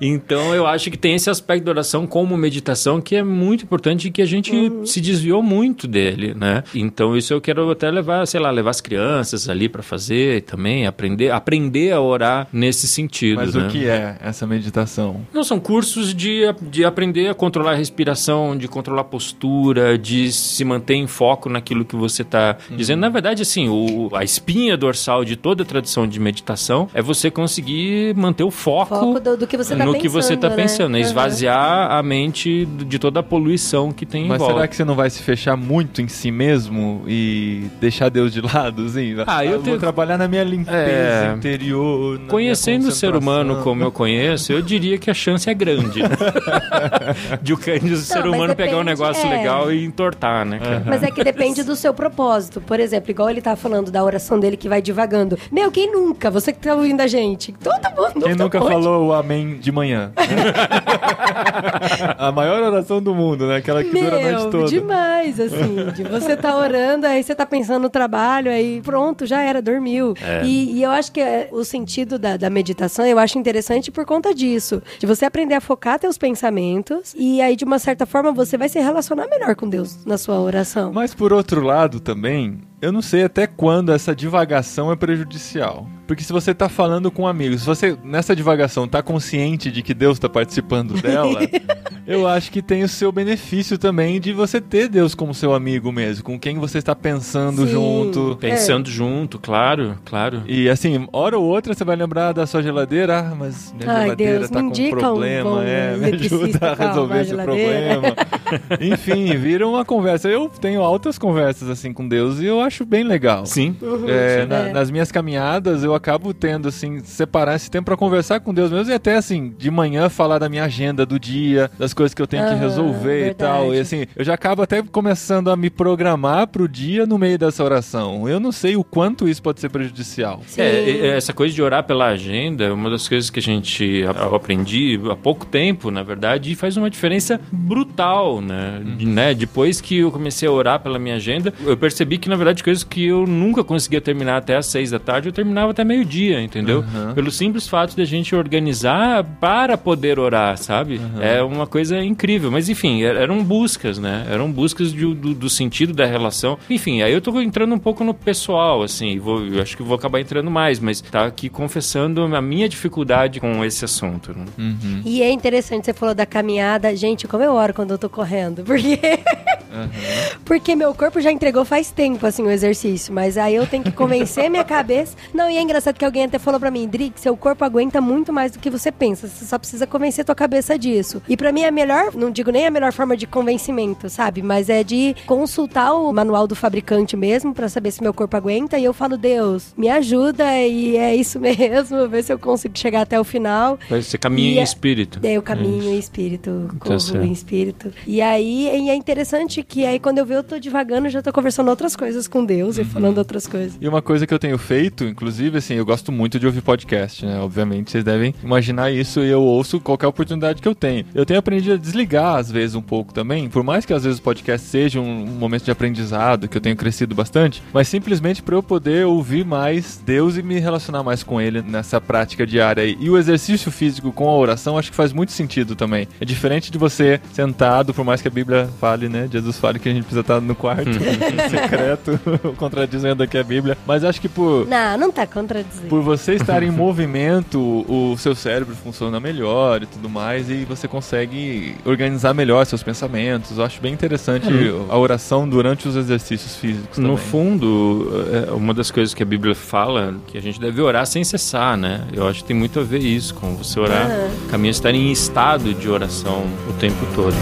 [SPEAKER 3] então, eu acho que tem esse aspecto da oração como meditação que é muito importante e que a gente uhum. se desviou muito dele, né? Então, isso eu quero até levar, sei lá, levar as crianças ali para fazer também, aprender, aprender a orar nesse sentido.
[SPEAKER 1] Mas
[SPEAKER 3] né?
[SPEAKER 1] o que é essa meditação?
[SPEAKER 3] Não, são cursos de, de aprender a controlar a respiração, de controlar a postura, de se manter em foco naquilo que você está uhum. dizendo. Na verdade, assim, o, a espinha dorsal de toda a tradição de meditação é você conseguir manter o foco,
[SPEAKER 2] foco do, do, que você tá
[SPEAKER 3] no
[SPEAKER 2] pensando,
[SPEAKER 3] que você está
[SPEAKER 2] né?
[SPEAKER 3] pensando, é esvaziar uhum. a mente de toda a poluição que tem
[SPEAKER 1] Mas
[SPEAKER 3] em volta.
[SPEAKER 1] será que você não vai se fechar muito em si mesmo e deixar Deus de lado? Assim?
[SPEAKER 3] Ah, eu, eu tenho...
[SPEAKER 1] vou trabalhar na minha limpeza é... interior.
[SPEAKER 3] Conhecendo o ser humano como eu conheço, eu diria que a chance é grande de o, de o ser humano depende, pegar um negócio é... legal e entortar, né?
[SPEAKER 2] Uhum. Mas é que depende do seu propósito. Por exemplo, igual ele tá falando da oração dele que vai divagando. Meu, quem nunca? Você que tá ouvindo a gente. Todo mundo.
[SPEAKER 1] Quem nunca falou o amém de manhã? a maior oração do mundo, né? Aquela que Meu, dura a noite toda.
[SPEAKER 2] demais, assim. De você tá orando, aí você tá pensando no trabalho, aí pronto, já era, dormiu. É. E, e, eu acho que é, o sentido da, da meditação, eu acho interessante por conta disso. De você aprender a focar teus pensamentos e aí, de uma certa forma, você vai se relacionar melhor com Deus na sua oração.
[SPEAKER 1] Mas por outro lado também, eu não sei até quando essa divagação é prejudicial. Porque se você tá falando com amigos, se você nessa divagação tá consciente de que Deus tá participando dela, eu acho que tem o seu benefício também de você ter Deus como seu amigo mesmo, com quem você está pensando Sim. junto.
[SPEAKER 3] Pensando é. junto, claro, claro.
[SPEAKER 1] E assim, hora ou outra você vai lembrar da sua geladeira, ah, mas minha Ai, geladeira Deus, tá com um problema, um é, me ajuda a resolver esse problema. Enfim, vira uma conversa. Eu tenho altas conversas assim com Deus e eu acho bem legal.
[SPEAKER 3] Sim.
[SPEAKER 1] Uhum, é, na, nas minhas caminhadas eu acabo tendo assim separar esse tempo para conversar com Deus mesmo e até assim de manhã falar da minha agenda do dia, das coisas que eu tenho que resolver verdade. e tal. E assim, eu já acabo até começando a me programar pro dia no meio dessa oração. Eu não sei o quanto isso pode ser prejudicial.
[SPEAKER 3] É, essa coisa de orar pela agenda é uma das coisas que a gente aprendi há pouco tempo, na verdade, e faz uma diferença brutal, né? Uhum. né? Depois que eu comecei a orar pela minha agenda, eu percebi que, na verdade, coisas que eu nunca conseguia terminar até às seis da tarde, eu terminava até meio-dia, entendeu? Uhum. Pelo simples fato de a gente organizar para poder orar, sabe? Uhum. É uma coisa coisa incrível. Mas enfim, er, eram buscas, né? Eram buscas de, do, do, sentido da relação. Enfim, aí eu tô entrando um pouco no pessoal, assim, vou, eu acho que vou acabar entrando mais, mas tá aqui confessando a minha dificuldade com esse assunto. Né?
[SPEAKER 2] Uhum. E é interessante, você falou da caminhada. Gente, como eu oro quando eu tô correndo, porque Porque meu corpo já entregou faz tempo, assim, o exercício. Mas aí eu tenho que convencer minha cabeça. Não, e é engraçado que alguém até falou pra mim, Drick, seu corpo aguenta muito mais do que você pensa. Você só precisa convencer tua cabeça disso. E pra mim é a melhor, não digo nem a melhor forma de convencimento, sabe? Mas é de consultar o manual do fabricante mesmo pra saber se meu corpo aguenta. E eu falo, Deus, me ajuda e é isso mesmo. Ver se eu consigo chegar até o final.
[SPEAKER 3] Você caminha
[SPEAKER 2] E
[SPEAKER 3] em
[SPEAKER 2] é-
[SPEAKER 3] espírito.
[SPEAKER 2] Daí eu caminho em espírito, corro
[SPEAKER 3] certo.
[SPEAKER 2] em espírito. E aí e é interessante que aí quando eu vejo eu tô devagando, já tô conversando outras coisas com Deus e falando outras coisas.
[SPEAKER 1] E uma coisa que eu tenho feito, inclusive, assim, eu gosto muito de ouvir podcast, né? Obviamente, vocês devem imaginar isso e eu ouço qualquer oportunidade que eu tenho. Eu tenho aprendido a desligar, às vezes, um pouco também, por mais que às vezes o podcast seja um, um momento de aprendizado, que eu tenho crescido bastante, mas simplesmente para eu poder ouvir mais Deus e me relacionar mais com Ele nessa prática diária aí. E o exercício físico com a oração, acho que faz muito sentido também. É diferente de você sentado, por mais que a Bíblia fale, né? Jesus fale que a gente precisa estar no quarto secreto, contradizendo aqui a Bíblia. Mas acho que por,
[SPEAKER 2] Não, não tá contradizendo.
[SPEAKER 1] por você estar em movimento, o seu cérebro funciona melhor e tudo mais, e você consegue organizar melhor seus pensamentos. Eu acho bem interessante a oração durante os exercícios físicos
[SPEAKER 3] No
[SPEAKER 1] também.
[SPEAKER 3] fundo, é uma das coisas que a Bíblia fala que a gente deve orar sem cessar, né? Eu acho que tem muito a ver isso com você orar,
[SPEAKER 2] Aham.
[SPEAKER 3] caminho estar em estado de oração o tempo todo.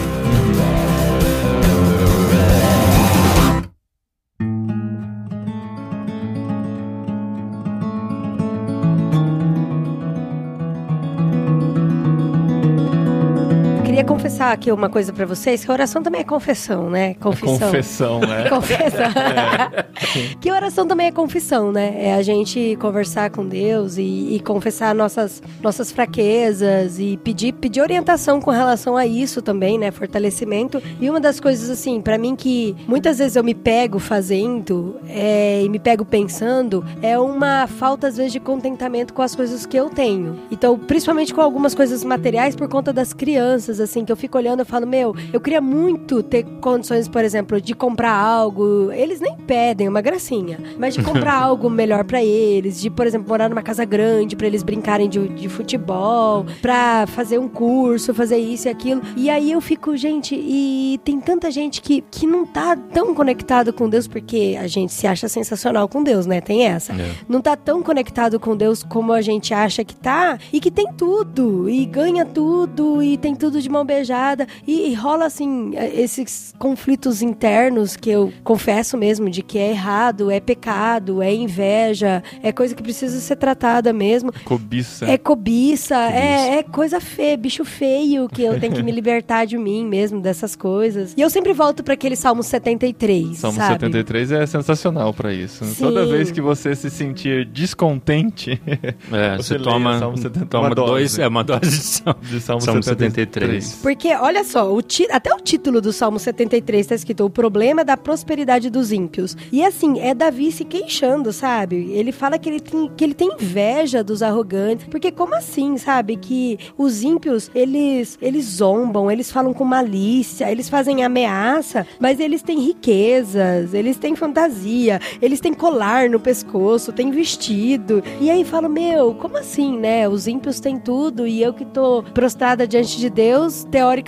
[SPEAKER 2] Confessar aqui uma coisa pra vocês, que a oração também é confessão, né? Confissão.
[SPEAKER 1] Confessão, né?
[SPEAKER 2] Confessão. que oração também é confissão, né? É a gente conversar com Deus e, e confessar nossas, nossas fraquezas e pedir, pedir orientação com relação a isso também, né? Fortalecimento. E uma das coisas, assim, pra mim que muitas vezes eu me pego fazendo é, e me pego pensando é uma falta, às vezes, de contentamento com as coisas que eu tenho. Então, principalmente com algumas coisas materiais por conta das crianças, assim, que eu fico olhando e falo, meu, eu queria muito ter condições, por exemplo, de comprar algo. Eles nem pedem, é uma gracinha. Mas de comprar algo melhor pra eles, de, por exemplo, morar numa casa grande pra eles brincarem de, de futebol, pra fazer um curso, fazer isso e aquilo. E aí eu fico, gente, e tem tanta gente que, que não tá tão conectado com Deus, porque a gente se acha sensacional com Deus, né? Tem essa
[SPEAKER 3] É.
[SPEAKER 2] não tá tão conectado com Deus como a gente acha que tá, e que tem tudo, e ganha tudo, e tem tudo de mão beijada, e, e rola assim, eh, esses conflitos internos que eu confesso mesmo, de que é errado, é pecado, é inveja, é coisa que precisa ser tratada mesmo.
[SPEAKER 1] Cobiça.
[SPEAKER 2] É cobiça, É, é coisa feia, bicho feio, que eu tenho que me libertar de mim mesmo, dessas coisas. E eu sempre volto pra aquele Salmo 73,
[SPEAKER 1] Salmo
[SPEAKER 2] sabe?
[SPEAKER 1] 73 é sensacional pra isso.
[SPEAKER 2] Sim.
[SPEAKER 1] Toda vez que você se sentir descontente
[SPEAKER 3] É,
[SPEAKER 1] Você
[SPEAKER 3] você, toma,
[SPEAKER 1] Salmo 70,
[SPEAKER 3] toma
[SPEAKER 1] uma dose.
[SPEAKER 3] dois, é uma dose de Salmo,
[SPEAKER 1] de Salmo,
[SPEAKER 3] Salmo
[SPEAKER 1] 73.
[SPEAKER 3] 73.
[SPEAKER 2] Porque, olha só, o ti- até o título do Salmo 73 tá escrito: O problema da prosperidade dos ímpios. E assim, é Davi se queixando, sabe? Ele fala que ele tem, que ele tem inveja dos arrogantes. Porque, como assim, sabe? Que os ímpios, eles, eles zombam, eles falam com malícia, eles fazem ameaça, mas eles têm riquezas, eles têm fantasia, eles têm colar no pescoço, têm vestido. E aí falo, meu, como assim, né? Os ímpios têm tudo e eu que tô prostrada diante de Deus, teoricamente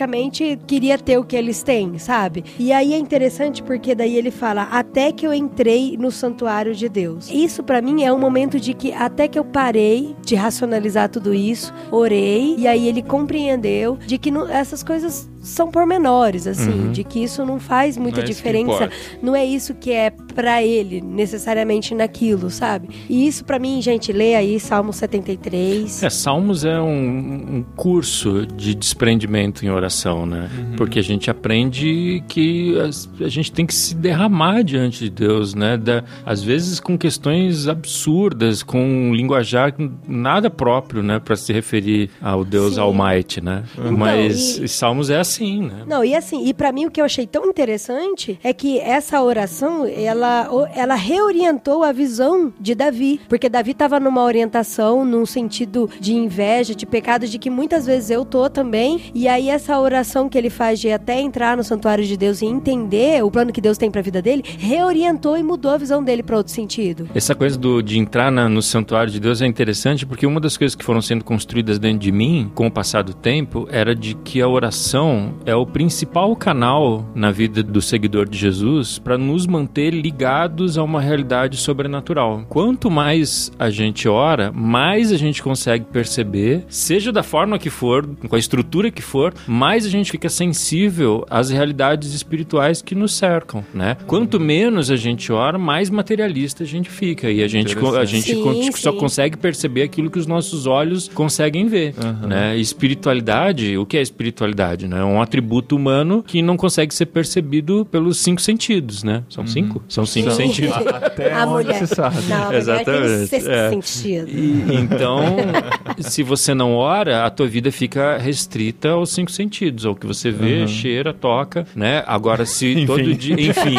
[SPEAKER 2] queria ter o que eles têm, sabe? E aí é interessante porque daí ele fala, até que eu entrei no santuário de Deus. Isso pra mim é um momento de que até que eu parei de racionalizar tudo isso, orei e aí ele compreendeu de que não- essas coisas são pormenores, assim,
[SPEAKER 3] Uhum.
[SPEAKER 2] de que isso não faz muita
[SPEAKER 1] Não é
[SPEAKER 2] diferença não é isso que é pra ele, necessariamente naquilo, sabe? E isso pra mim, gente, lê aí Salmo 73.
[SPEAKER 3] É, Salmos é um, um curso de desprendimento em oração, né? Porque a gente aprende que as- a gente tem que se derramar diante de Deus, né? Da- às vezes com questões absurdas, com um linguajar nada próprio, né? Para se referir ao Deus
[SPEAKER 2] Sim.
[SPEAKER 3] Almighty, né?
[SPEAKER 2] Então,
[SPEAKER 3] Mas
[SPEAKER 2] e-
[SPEAKER 3] Salmos é assim, né?
[SPEAKER 2] Não, e assim, e pra mim o que eu achei tão interessante é que essa oração, ela, ela reorientou a visão de Davi, porque Davi tava numa orientação, num sentido de inveja, de pecado, de que muitas vezes eu tô também, e aí essa oração que ele faz de até entrar no santuário de Deus e entender o plano que Deus tem pra vida dele, reorientou e mudou a visão dele pra outro sentido.
[SPEAKER 3] Essa coisa do, de entrar na- no santuário de Deus é interessante porque uma das coisas que foram sendo construídas dentro de mim com o passar do tempo era de que a oração é o principal canal na vida do seguidor de Jesus para nos manter ligados a uma realidade sobrenatural. Quanto mais a gente ora, mais a gente consegue perceber, seja da forma que for, com a estrutura que for, mais a gente fica sensível às realidades espirituais que nos cercam, né? Quanto menos a gente ora, mais materialista a gente fica e a gente, a gente
[SPEAKER 2] Sim,
[SPEAKER 3] só
[SPEAKER 2] sim.
[SPEAKER 3] consegue perceber aquilo que os nossos olhos conseguem ver, né? Espiritualidade, o que é espiritualidade, né? Um atributo humano que não consegue ser percebido pelos cinco sentidos, né? São cinco? São cinco
[SPEAKER 2] Sim.
[SPEAKER 3] sentidos.
[SPEAKER 1] Até
[SPEAKER 2] a
[SPEAKER 1] onde
[SPEAKER 2] mulher.
[SPEAKER 1] se sabe.
[SPEAKER 2] Não, tem
[SPEAKER 3] Exatamente, é.
[SPEAKER 2] sentido.
[SPEAKER 3] E, então, se você não ora, a tua vida fica restrita aos cinco sentidos, ao que você vê, cheira, toca, né? Agora, se
[SPEAKER 1] Enfim.
[SPEAKER 3] todo dia, enfim.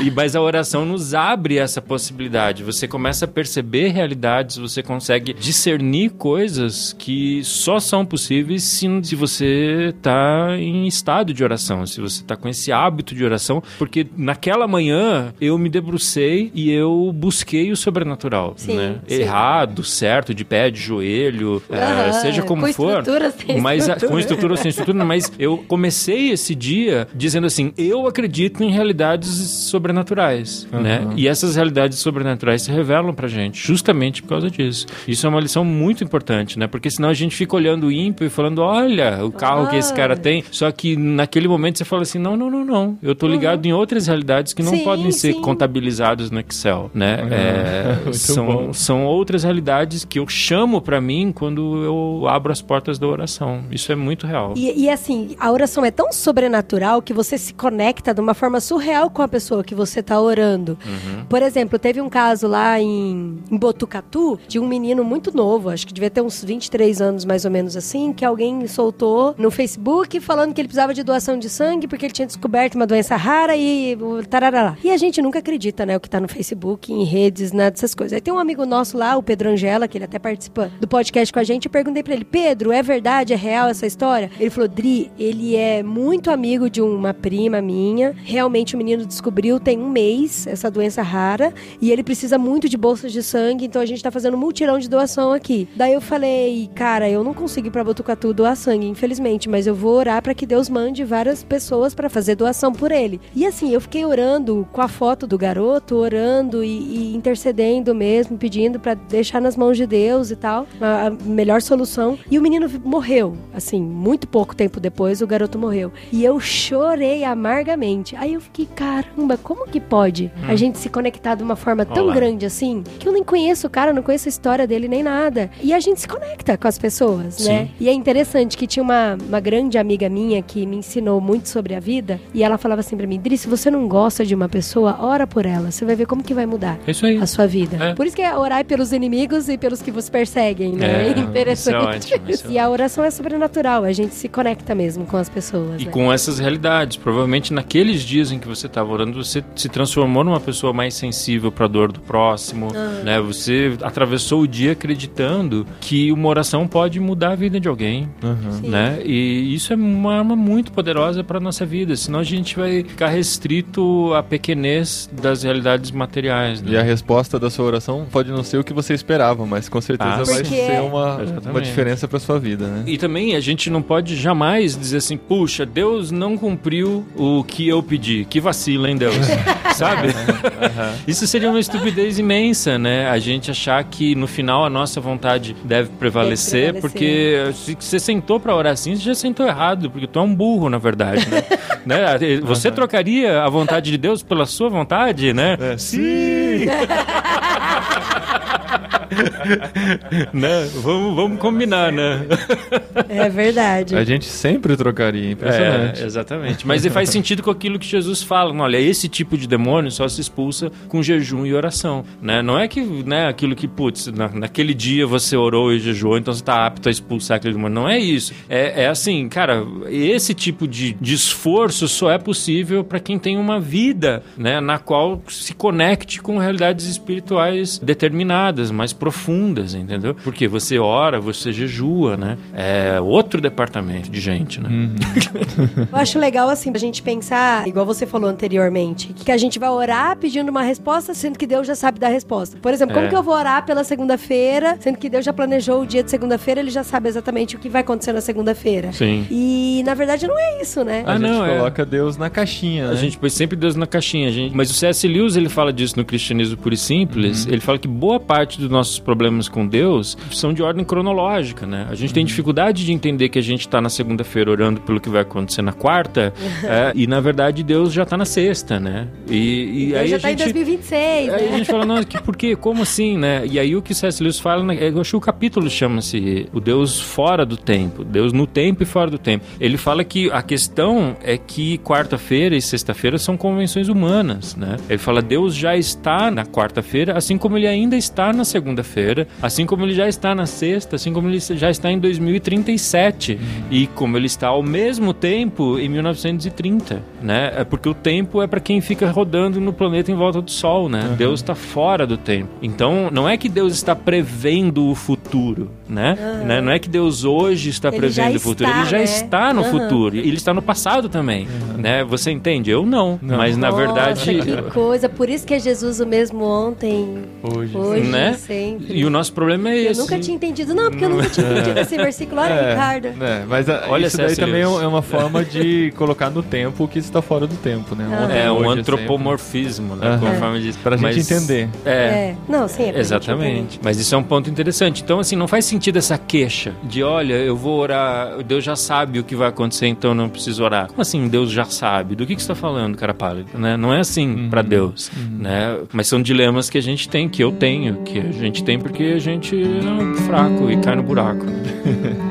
[SPEAKER 3] E mas a oração nos abre essa possibilidade. Você começa a perceber realidades, você consegue discernir coisas que só são possíveis se, se você está em estado de oração, se você está com esse hábito de oração, porque naquela manhã eu me debrucei e eu busquei o sobrenatural,
[SPEAKER 2] Sim,
[SPEAKER 3] né?
[SPEAKER 2] sim.
[SPEAKER 3] Errado, certo, de pé, de joelho, é,
[SPEAKER 2] Aham,
[SPEAKER 3] seja como
[SPEAKER 2] com
[SPEAKER 3] for,
[SPEAKER 2] estrutura, sem
[SPEAKER 3] mas
[SPEAKER 2] estrutura.
[SPEAKER 3] com estrutura ou sem estrutura, mas eu comecei esse dia dizendo assim, eu acredito em realidades sobrenaturais, né? E essas realidades sobrenaturais se revelam pra gente, justamente por causa disso. Isso é uma lição muito importante, né? Porque senão a gente fica olhando o ímpio e falando, olha, o carro que esse cara tem, só que naquele momento você fala assim, não, não, não, não, eu tô ligado em outras realidades que não
[SPEAKER 2] Sim,
[SPEAKER 3] podem ser
[SPEAKER 2] sim.
[SPEAKER 3] contabilizadas no Excel, né? É,
[SPEAKER 1] Muito
[SPEAKER 3] são,
[SPEAKER 1] bom.
[SPEAKER 3] são outras realidades que eu chamo pra mim quando eu abro as portas da oração. Isso é muito real.
[SPEAKER 2] E, e, assim, a oração é tão sobrenatural que você se conecta de uma forma surreal com a pessoa que você tá orando.
[SPEAKER 3] Uhum.
[SPEAKER 2] Por exemplo, teve um caso lá em, em Botucatu de um menino muito novo, acho que devia ter uns 23 anos mais ou menos assim, que alguém soltou no Facebook falando que ele precisava de doação de sangue porque ele tinha descoberto uma doença rara e tarará. E a gente nunca acredita, né, o que tá no Facebook, em redes, nada dessas coisas. Aí tem um amigo nosso lá, o Pedro Angela, que ele até participa do podcast com a gente, eu perguntei pra ele, Pedro, é verdade, é real essa história? Ele falou, Dri, ele é muito amigo de uma prima minha, realmente o menino descobriu tem um mês essa doença rara e ele precisa muito de bolsas de sangue, então a gente tá fazendo um mutirão de doação aqui. Daí eu falei, cara, eu não consigo ir pra Botucatu doar sangue, infelizmente, mas eu vou orar pra que Deus mande várias pessoas pra fazer doação por ele. E assim, eu fiquei orando com a foto do garoto, orando e, e intercedendo mesmo, pedindo pra deixar nas mãos de Deus e tal, a, a melhor solução. E o menino morreu, assim, muito pouco tempo depois, o garoto morreu. E eu chorei amargamente. Aí eu fiquei, caramba, como que pode a gente se conectar de uma forma tão
[SPEAKER 3] Olá.
[SPEAKER 2] grande assim, que eu nem conheço o cara, não conheço a história dele nem nada. E a gente se conecta com as pessoas, né?
[SPEAKER 3] Sim.
[SPEAKER 2] E é interessante que tinha uma, uma grande amiga minha que me ensinou muito sobre a vida, e ela falava assim pra mim, Dri, se você não gosta de uma pessoa, ora por ela, você vai ver como que vai mudar
[SPEAKER 3] É isso aí.
[SPEAKER 2] a sua vida.
[SPEAKER 3] É.
[SPEAKER 2] Por isso que é orar pelos inimigos e pelos que vos perseguem, né?
[SPEAKER 3] É,
[SPEAKER 2] Interessante.
[SPEAKER 3] isso é ótimo, isso é
[SPEAKER 2] e a oração é sobrenatural, a gente se conecta mesmo com as pessoas.
[SPEAKER 3] E
[SPEAKER 2] né?
[SPEAKER 3] com essas realidades. Provavelmente naqueles dias em que você estava orando, você se transformou numa pessoa mais sensível para a dor do próximo,
[SPEAKER 2] Ah.
[SPEAKER 3] né? Você atravessou o dia acreditando que uma oração pode mudar a vida de alguém,
[SPEAKER 1] Uhum.
[SPEAKER 3] Né? E isso é uma arma muito poderosa para nossa vida, senão a gente vai ficar restrito à pequenez das realidades materiais, né?
[SPEAKER 1] E a resposta da sua oração pode não ser o que você esperava, mas com certeza
[SPEAKER 3] Ah,
[SPEAKER 1] vai
[SPEAKER 2] Porque-
[SPEAKER 1] ser uma,
[SPEAKER 3] Exatamente.
[SPEAKER 1] uma diferença pra sua vida, né?
[SPEAKER 3] E também a gente não pode jamais dizer assim, puxa, Deus não cumpriu o que eu pedi. Que vacila, hein, Deus? Sabe? Isso seria uma estupidez imensa, né? A gente achar que no final a nossa vontade deve prevalecer,
[SPEAKER 2] Deve prevalecer.
[SPEAKER 3] porque se você sentou pra orar assim, você já sentou errado, porque tu é um burro, na verdade, né? Né? Você trocaria a vontade de Deus pela sua vontade, né?
[SPEAKER 1] É, sim!
[SPEAKER 3] né? Vamos, vamos combinar, né?
[SPEAKER 2] É verdade.
[SPEAKER 1] A gente sempre trocaria, impressionante.
[SPEAKER 3] É, exatamente. Mas faz sentido com aquilo que Jesus fala. Olha, esse tipo de demônio só se expulsa com jejum e oração. Né? Não é que né, aquilo que, putz, na- naquele dia você orou e jejuou, então você está apto a expulsar aquele demônio. Não é isso. É, é assim, cara, esse tipo de, de esforço só é possível para quem tem uma vida né, na qual se conecte com realidades espirituais determinadas, mais profundas, entendeu? Porque você ora, você jejua, né? É outro departamento de gente, né?
[SPEAKER 1] Uhum.
[SPEAKER 2] Eu acho legal, assim, a gente pensar, igual você falou anteriormente, que a gente vai orar pedindo uma resposta, sendo que Deus já sabe dar a resposta. Por exemplo, como
[SPEAKER 3] É.
[SPEAKER 2] que eu vou orar pela segunda-feira, sendo que Deus já planejou o dia de segunda-feira, ele já sabe exatamente o que vai acontecer na segunda-feira.
[SPEAKER 3] Sim.
[SPEAKER 2] E, na verdade, não é isso, né?
[SPEAKER 1] A
[SPEAKER 3] Ah,
[SPEAKER 1] gente
[SPEAKER 3] não, é.
[SPEAKER 1] coloca Deus na caixinha,
[SPEAKER 3] A
[SPEAKER 1] né?
[SPEAKER 3] gente põe sempre Deus na caixinha, gente. Mas o C.S. Lewis, ele fala disso no Cristianismo Puro e Simples. Ele fala que boa parte dos nossos problemas com Deus são de ordem cronológica, né? A gente tem dificuldade de entender que a gente tá na segunda-feira orando pelo que vai acontecer na quarta, é, e na verdade Deus já tá na sexta, né? E, e
[SPEAKER 2] Deus
[SPEAKER 3] aí
[SPEAKER 2] já
[SPEAKER 3] a
[SPEAKER 2] tá
[SPEAKER 3] gente...
[SPEAKER 2] em 2026,
[SPEAKER 3] Aí a
[SPEAKER 2] né?
[SPEAKER 3] gente fala, não, que, por quê? Como assim, né? E aí o que o C.S. Lewis fala, né, eu acho que o capítulo chama-se O Deus Fora do Tempo, Deus no Tempo e Fora do Tempo. Ele fala que a questão é que quarta-feira e sexta-feira são convenções humanas, né? Ele fala, Deus já está na quarta-feira, assim como ele ainda está na segunda-feira, assim como ele já está na sexta, assim como ele já está em 2037 e como ele está ao mesmo tempo em 1930, né? É porque o tempo é para quem fica rodando no planeta em volta do Sol, né? Deus está fora do tempo. Então, não é que Deus está prevendo o futuro, né? Né? Não é que Deus hoje está
[SPEAKER 2] Ele
[SPEAKER 3] prevendo o futuro,
[SPEAKER 2] está,
[SPEAKER 3] ele já
[SPEAKER 2] né?
[SPEAKER 3] está no futuro. Ele está no passado também, né? Você entende? Eu não, mas na
[SPEAKER 2] Nossa,
[SPEAKER 3] verdade
[SPEAKER 2] que coisa. Por isso que é Jesus o mesmo ontem,
[SPEAKER 1] Hoje.
[SPEAKER 2] hoje,
[SPEAKER 3] Né?
[SPEAKER 2] sempre.
[SPEAKER 3] E o nosso problema é
[SPEAKER 2] Eu
[SPEAKER 3] esse.
[SPEAKER 2] nunca tinha entendido. Não, porque eu nunca tinha entendido esse versículo. Olha,
[SPEAKER 1] É,
[SPEAKER 2] Ricardo.
[SPEAKER 1] é, mas a-
[SPEAKER 3] Olha,
[SPEAKER 1] isso daí também é
[SPEAKER 3] Lewis.
[SPEAKER 1] é uma forma de colocar no tempo o que está fora do tempo, né? Ontem,
[SPEAKER 3] É um
[SPEAKER 1] hoje, sempre.
[SPEAKER 3] antropomorfismo, né?
[SPEAKER 1] Aham.
[SPEAKER 3] Conforme diz.
[SPEAKER 1] Pra gente
[SPEAKER 3] Mas-
[SPEAKER 1] entender.
[SPEAKER 3] É.
[SPEAKER 2] É. Não, sim, é gente
[SPEAKER 3] Exatamente. Mas isso é um ponto interessante. Então, assim, não faz sentido essa queixa de, olha, eu vou orar, Deus já sabe o que vai acontecer, então eu não preciso orar. Como assim Deus já sabe? Do que, que você está falando, cara pálido? Né? Não é assim pra Deus, né? Mas são dilemas que a gente tem, que eu tenho, que a gente tem porque a gente é fraco e cai no buraco.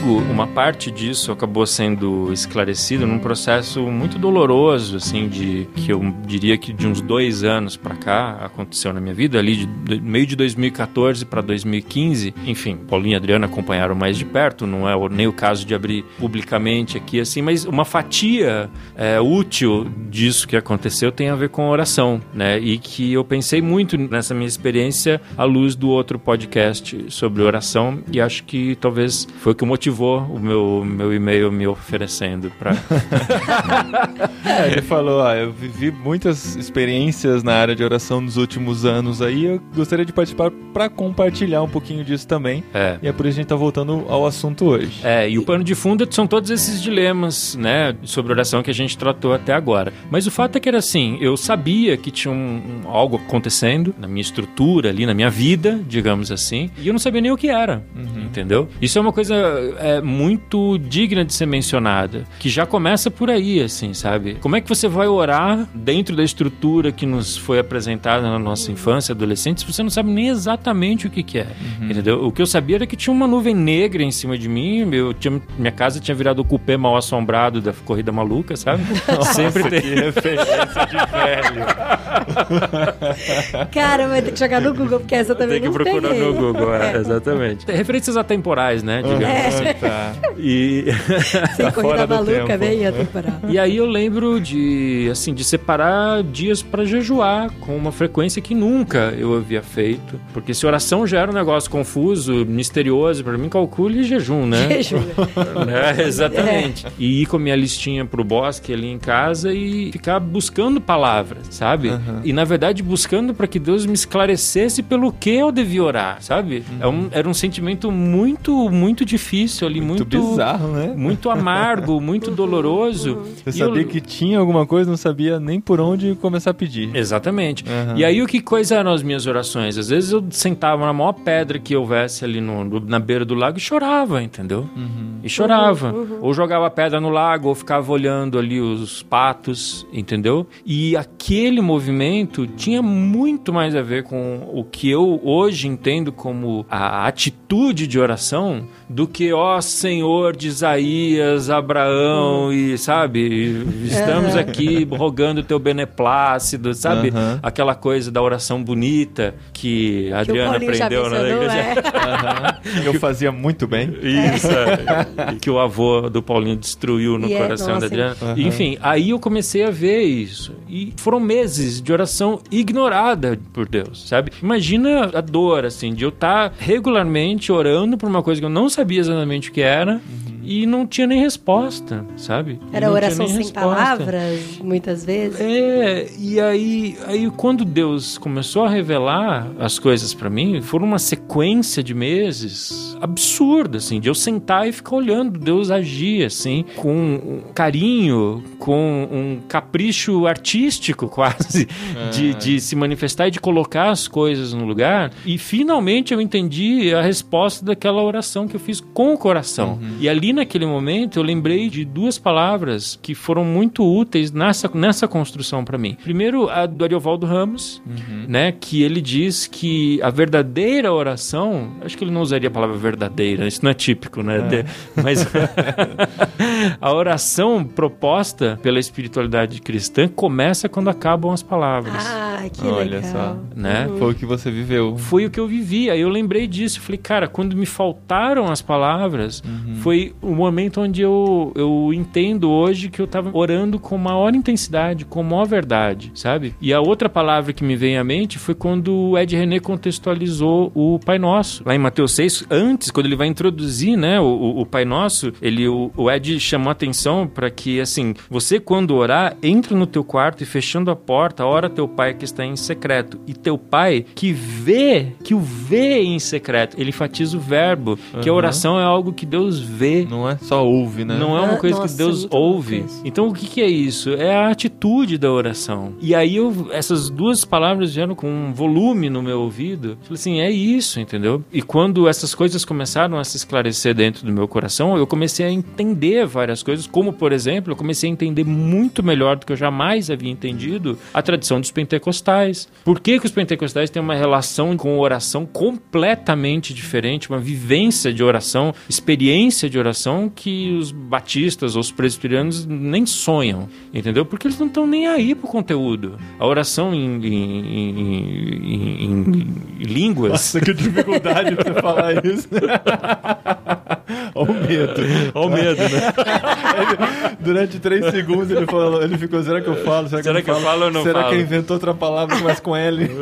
[SPEAKER 3] comigo, uma parte disso acabou sendo esclarecida num processo muito doloroso, assim, de que eu diria que de uns dois anos pra cá aconteceu na minha vida, ali de, meio de 2014 para 2015. Enfim, Paulinho e Adriana acompanharam mais de perto, não é o- nem o caso de abrir publicamente aqui, assim, mas uma fatia é, útil disso que aconteceu tem a ver com oração, né? E que eu pensei muito nessa minha experiência à luz do outro podcast sobre oração e acho que talvez foi o que motivou o meu, meu e-mail me oferecendo para
[SPEAKER 1] É, ele falou, ah, eu vivi muitas experiências na área de oração nos últimos anos aí, eu gostaria de participar pra compartilhar um pouquinho disso também.
[SPEAKER 3] É.
[SPEAKER 1] E é por isso que a gente tá voltando ao assunto hoje.
[SPEAKER 3] É, e o pano de fundo são todos esses dilemas, né, sobre oração que a gente tratou até agora. Mas o fato é que era assim, eu sabia que tinha um, um- algo acontecendo na minha estrutura ali, na minha vida, digamos assim, e eu não sabia nem o que era, entendeu? Isso é uma coisa é, muito digna de ser mencionada, que já começa por aí, assim, sabe? Como é que você vai orar dentro da estrutura que nos foi apresentada na nossa infância, adolescente, se você não sabe nem exatamente o que, que é, entendeu? O que eu sabia era que tinha uma nuvem negra em cima de mim, eu tinha, minha casa tinha virado o cupê mal assombrado da corrida maluca, sabe? Sempre tem.
[SPEAKER 1] Referência de velho.
[SPEAKER 2] Cara, vai ter que jogar no Google, porque essa também
[SPEAKER 3] Tem que procurar
[SPEAKER 2] peguei.
[SPEAKER 3] no Google, é, exatamente. Tem referências atemporais, né? Digamos assim.
[SPEAKER 1] Tá.
[SPEAKER 3] E,
[SPEAKER 2] Sem
[SPEAKER 1] Tá
[SPEAKER 2] corrida
[SPEAKER 1] fora do
[SPEAKER 2] maluca,
[SPEAKER 1] tempo.
[SPEAKER 2] bem a temporada.
[SPEAKER 3] e aí eu lembro de, assim, de separar dias pra jejuar com uma frequência que nunca eu havia feito. Porque se oração já era um negócio confuso, misterioso, pra mim calcule jejum, né?
[SPEAKER 2] Jejum.
[SPEAKER 3] É, exatamente. E ir com a minha listinha pro bosque ali em casa e ficar buscando palavras, sabe? E na verdade buscando para que Deus me esclarecesse pelo que eu devia orar, sabe? É um- era um sentimento muito, muito difícil ali, muito,
[SPEAKER 1] Muito bizarro, né?
[SPEAKER 3] muito amargo, muito doloroso.
[SPEAKER 1] Você
[SPEAKER 3] E eu-
[SPEAKER 1] sabia que tinha alguma coisa, não sabia nem por onde começar a pedir.
[SPEAKER 3] Exatamente.
[SPEAKER 1] Aham.
[SPEAKER 3] E aí o que coisa eram as minhas orações? Às vezes eu sentava na maior pedra que houvesse ali no, no- na beira do lago e chorava, entendeu? E chorava. Ou jogava a pedra no lago, ou ficava olhando ali os patos, entendeu? E aquele movimento tinha muito mais a ver com o que eu hoje entendo como a atitude de oração do que que, ó Senhor de Isaías, Abraão e, sabe, estamos aqui rogando o teu beneplácido, sabe?
[SPEAKER 1] Aham.
[SPEAKER 3] Aquela coisa da oração bonita que a
[SPEAKER 2] Que o
[SPEAKER 3] Adriana aprendeu na igreja.
[SPEAKER 2] é.
[SPEAKER 1] Eu fazia muito bem.
[SPEAKER 3] Isso, é. que o avô do Paulinho destruiu no
[SPEAKER 2] E é,
[SPEAKER 3] coração
[SPEAKER 2] nossa,
[SPEAKER 3] da Adriana. Enfim, aí eu comecei a ver isso. E foram meses de oração ignorada por Deus, sabe? Imagina a dor, assim, de eu estar regularmente orando por uma coisa que eu não sabia exatamente o que era. E não tinha nem resposta, sabe?
[SPEAKER 2] Era oração sem
[SPEAKER 3] resposta.
[SPEAKER 2] palavras, muitas vezes.
[SPEAKER 3] É, e aí, aí quando Deus começou a revelar as coisas pra mim, foram uma sequência de meses absurda, assim, de eu sentar e ficar olhando Deus agir, assim, com um carinho, com um capricho artístico quase, de, de se manifestar e de colocar as coisas no lugar. E finalmente eu entendi a resposta daquela oração que eu fiz com o coração. E ali naquele momento eu lembrei de duas palavras que foram muito úteis nessa, nessa construção para mim. Primeiro, a do Ariovaldo Ramos, né, que ele diz que a verdadeira oração, acho que ele não usaria a palavra verdadeira, isso não é típico, né? de- mas a oração proposta pela espiritualidade cristã começa quando acabam as palavras.
[SPEAKER 2] Ah, que
[SPEAKER 1] Olha
[SPEAKER 2] legal.
[SPEAKER 1] só.
[SPEAKER 3] Né?
[SPEAKER 1] Foi o que você viveu.
[SPEAKER 3] Foi o que eu vivi. Aí eu lembrei disso. Falei, cara, quando me faltaram as palavras, foi o momento onde eu, eu entendo hoje que eu tava orando com maior intensidade, com maior verdade, sabe? E a outra palavra que me vem à mente foi quando o Ed René contextualizou o Pai Nosso. Lá em Mateus 6, antes, quando ele vai introduzir, né, o, o- Pai Nosso, ele, o, o Ed chamou a atenção para que, assim, você quando orar, entra no teu quarto e fechando a porta, ora teu pai que está em secreto. E teu pai que vê, que o vê em secreto. Ele enfatiza o verbo, que a oração é algo que Deus vê.
[SPEAKER 1] Não é só ouve, né?
[SPEAKER 3] Não é uma
[SPEAKER 2] Ah,
[SPEAKER 3] coisa
[SPEAKER 2] nossa,
[SPEAKER 3] que Deus ouve. Então o que, que é isso? É a atitude da oração. E aí eu, essas duas palavras vieram com um volume no meu ouvido. Eu Falei assim, é isso, entendeu? E quando essas coisas começaram a se esclarecer dentro do meu coração, eu comecei a entender várias coisas, como por exemplo, eu comecei a entender muito melhor do que eu jamais havia entendido a tradição dos pentecostais. Por que, que os pentecostais têm uma relação com oração completamente diferente, uma vivência de oração, experiência de oração que os batistas ou os presbiterianos nem sonham, entendeu? Porque eles não estão nem aí pro conteúdo. A oração em, em- em- em- línguas.
[SPEAKER 1] Nossa, que dificuldade de você falar isso. Olha o medo.
[SPEAKER 3] Olha o medo, né?
[SPEAKER 1] Ele- durante três segundos ele falou, ele ficou, será que eu falo? Será que,
[SPEAKER 3] Será
[SPEAKER 1] eu,
[SPEAKER 3] que eu
[SPEAKER 1] não
[SPEAKER 3] falo ou não
[SPEAKER 1] Será
[SPEAKER 3] falo?
[SPEAKER 1] que eu invento outra palavra que começa com L?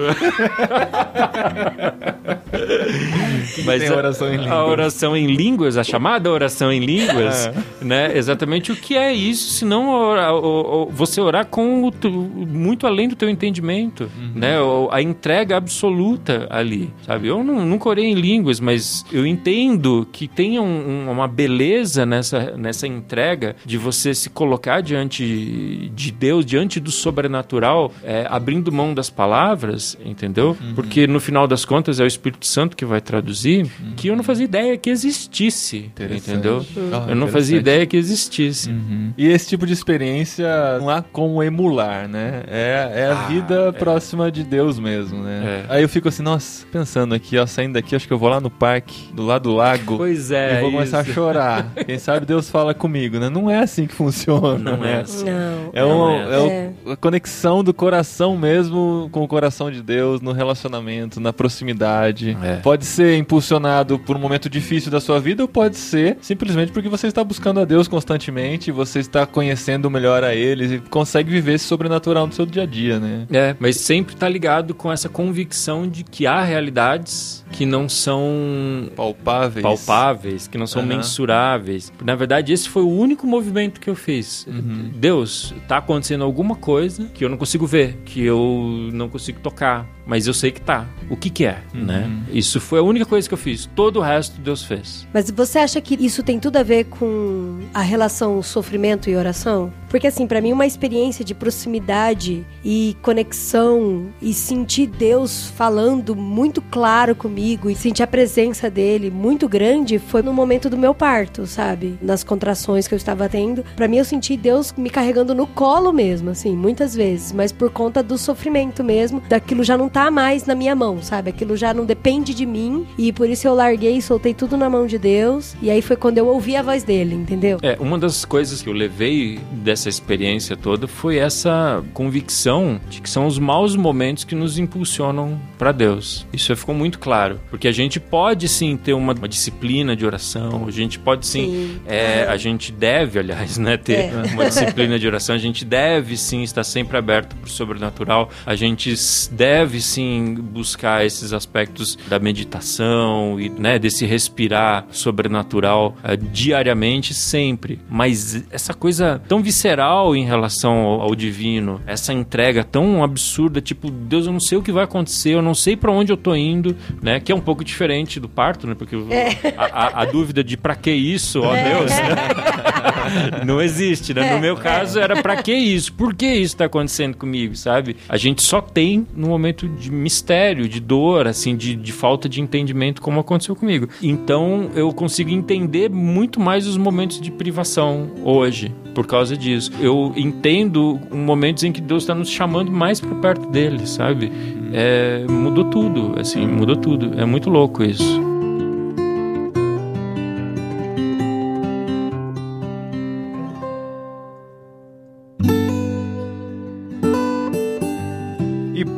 [SPEAKER 3] Mas
[SPEAKER 1] tem
[SPEAKER 3] a-
[SPEAKER 1] oração em
[SPEAKER 3] A
[SPEAKER 1] línguas.
[SPEAKER 3] oração em línguas, a chamada oração em línguas, né? Exatamente o que é isso, senão ora- o- o- você orar com tu- muito além do teu entendimento, né? O- A entrega absoluta ali, sabe? Eu não, nunca orei em línguas, mas eu entendo que tem um- um- uma beleza nessa, nessa entrega de você se colocar diante de Deus, diante do sobrenatural, é, abrindo mão das palavras, entendeu? Porque no final das contas é o Espírito Santo que vai traduzir, que eu não fazia ideia que existisse, entendeu?
[SPEAKER 1] Ah,
[SPEAKER 3] eu não fazia ideia que existisse.
[SPEAKER 1] Uhum. E esse tipo de experiência não há como emular, né? É, é a
[SPEAKER 3] Ah,
[SPEAKER 1] vida
[SPEAKER 3] é.
[SPEAKER 1] próxima de Deus mesmo, né?
[SPEAKER 3] É.
[SPEAKER 1] Aí eu fico assim, nossa, pensando aqui, ó, saindo daqui, acho que eu vou lá no parque, do lado do lago.
[SPEAKER 3] Pois é,
[SPEAKER 1] vou começar
[SPEAKER 3] isso.
[SPEAKER 1] a chorar. Quem sabe Deus fala comigo, né? Não é assim que funciona,
[SPEAKER 3] Não
[SPEAKER 1] né?
[SPEAKER 3] é assim.
[SPEAKER 2] Não.
[SPEAKER 1] É, um,
[SPEAKER 3] é
[SPEAKER 1] é o-
[SPEAKER 2] É.
[SPEAKER 1] a conexão do coração mesmo com o coração de Deus, no relacionamento, na proximidade.
[SPEAKER 3] É.
[SPEAKER 1] Pode ser impulsionado por um momento difícil da sua vida ou pode ser simplesmente porque você está buscando a Deus constantemente, você está conhecendo melhor a Ele e consegue viver esse sobrenatural no seu dia a dia, né?
[SPEAKER 3] É, mas sempre tá ligado com essa convicção de que há realidades que não são
[SPEAKER 1] Palpáveis.
[SPEAKER 3] palpáveis, que não são
[SPEAKER 1] Aham.
[SPEAKER 3] mensuráveis. Na verdade, esse foi o único movimento que eu fiz.
[SPEAKER 1] Uhum.
[SPEAKER 3] Deus, tá acontecendo alguma coisa que eu não consigo ver, que eu não consigo tocar, mas eu sei que tá. O que que é,
[SPEAKER 1] Uhum.
[SPEAKER 3] né? Isso foi a única coisa que eu fiz. Todo o resto Deus fez.
[SPEAKER 2] Mas você acha que isso tem tudo a ver com a relação sofrimento e oração? Porque assim, para mim uma experiência de proximidade e conexão e sentir Deus falando muito claro comigo e sentir a presença dele muito grande foi no momento do meu parto, sabe? Nas contrações que eu estava tendo. Para mim eu senti Deus me carregando no colo mesmo, assim, muitas vezes, mas por conta do sofrimento mesmo, daquilo já não tá mais na minha mão, sabe? Aquilo já não depende de mim e por isso eu larguei e soltei tudo na mão de Deus. E aí foi quando eu ouvi a voz dele, entendeu?
[SPEAKER 3] É, uma das coisas que eu levei dessa experiência toda foi essa convicção de que são os maus momentos que nos impulsionam para Deus. Isso ficou muito claro, porque a gente pode sim ter uma, uma disciplina de oração, a gente pode sim, sim. É, a gente deve, aliás, né, ter é. uma disciplina de oração, a gente deve sim estar sempre aberto para o sobrenatural, a gente deve sim buscar esses aspectos da meditação e né, desse respirar sobrenatural uh, diariamente, sempre. Mas essa coisa tão visceral em relação ao, ao, divino, essa entrega tão absurda, tipo, Deus, eu não sei o que vai acontecer, eu não sei para onde eu tô indo, né? Que é um pouco diferente do parto, né? Porque é. a, a, a, dúvida de para que isso, ó é. Deus, né? não existe, né? No é. meu caso era para que isso? Por que isso tá acontecendo comigo, sabe? A gente só tem no momento de mistério, de dor, assim, de, de falta de entendimento como aconteceu comigo. Então eu consigo entender muito mais os momentos de privação hoje por causa disso. Eu entendo momentos em que Deus está nos chamando mais para perto dele, sabe? É, mudou tudo, assim, mudou tudo. É muito louco isso.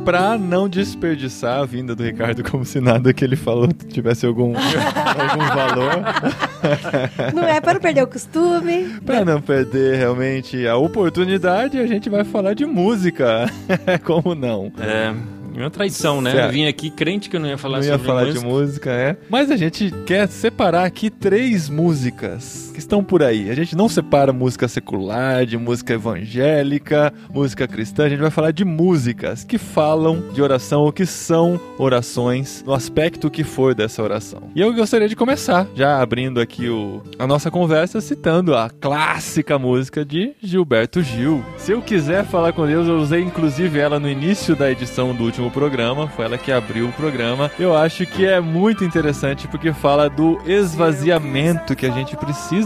[SPEAKER 1] Pra não desperdiçar a vinda do Ricardo como se nada que ele falou tivesse algum, algum valor.
[SPEAKER 2] Não é para não perder o costume.
[SPEAKER 1] Pra não perder realmente a oportunidade, a gente vai falar de música. como não?
[SPEAKER 3] É. Uma traição, né? Eu vim aqui crente que eu não ia falar
[SPEAKER 1] não
[SPEAKER 3] ia
[SPEAKER 1] falar música. de música, é. Mas a gente quer separar aqui três músicas que estão por aí. A gente não separa música secular, de música evangélica, música cristã. A gente vai falar de músicas que falam de oração ou que são orações no aspecto que for dessa oração. E eu gostaria de começar, já abrindo aqui o, a nossa conversa, citando a clássica música de Gilberto Gil. Se eu quiser falar com Deus, eu usei inclusive ela no início da edição do último programa, foi ela que abriu o programa. Eu acho que é muito interessante porque fala do esvaziamento que a gente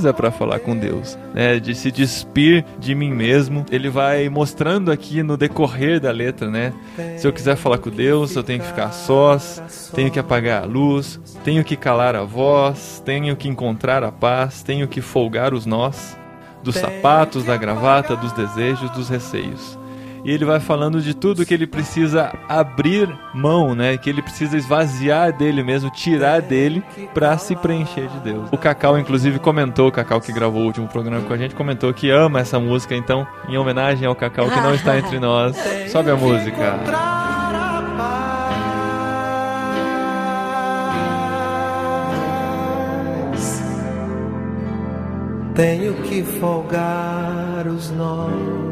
[SPEAKER 1] precisa para falar com Deus, né? De se despir de mim mesmo. Ele vai mostrando aqui no decorrer da letra, né? Se eu quiser falar com Deus, eu tenho que ficar sós, tenho que apagar a luz, tenho que calar a voz, tenho que encontrar a paz, tenho que folgar os nós dos sapatos, da gravata, dos desejos, dos receios e ele vai falando de tudo que ele precisa abrir mão, né? Que ele precisa esvaziar dele mesmo, tirar dele para se preencher de Deus. O Cacau, inclusive, comentou, o Cacau que gravou o último programa com a gente, comentou que ama essa música, então, em homenagem ao Cacau que não está entre nós, sobe a música.
[SPEAKER 4] Tenho que folgar os nós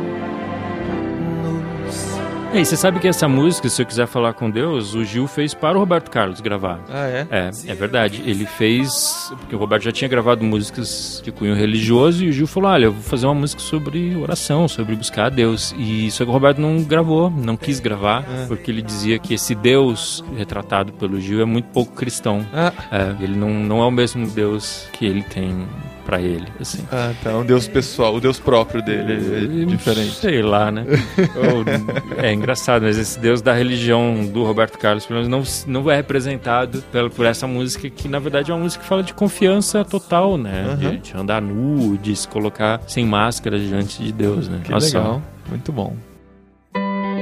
[SPEAKER 3] e você sabe que essa música, se eu quiser falar com Deus, o Gil fez para o Roberto Carlos gravar.
[SPEAKER 1] Ah, é?
[SPEAKER 3] É, é verdade. Ele fez. Porque o Roberto já tinha gravado músicas de cunho religioso e o Gil falou: olha, eu vou fazer uma música sobre oração, sobre buscar a Deus. E só que o Roberto não gravou, não quis gravar, é. porque ele dizia que esse Deus retratado pelo Gil é muito pouco cristão. Ah. É, ele não, não é o mesmo Deus que ele tem para ele, assim.
[SPEAKER 1] Ah, tá. Um Deus pessoal, o Deus próprio dele é diferente.
[SPEAKER 3] Sei lá, né? é engraçado, mas esse Deus da religião do Roberto Carlos, pelo menos, não, não é representado por, por essa música, que na verdade é uma música que fala de confiança total, né? Uhum. De, de, andar nu, de se colocar sem máscara diante de Deus, né?
[SPEAKER 1] Que Nossa, legal. Muito bom.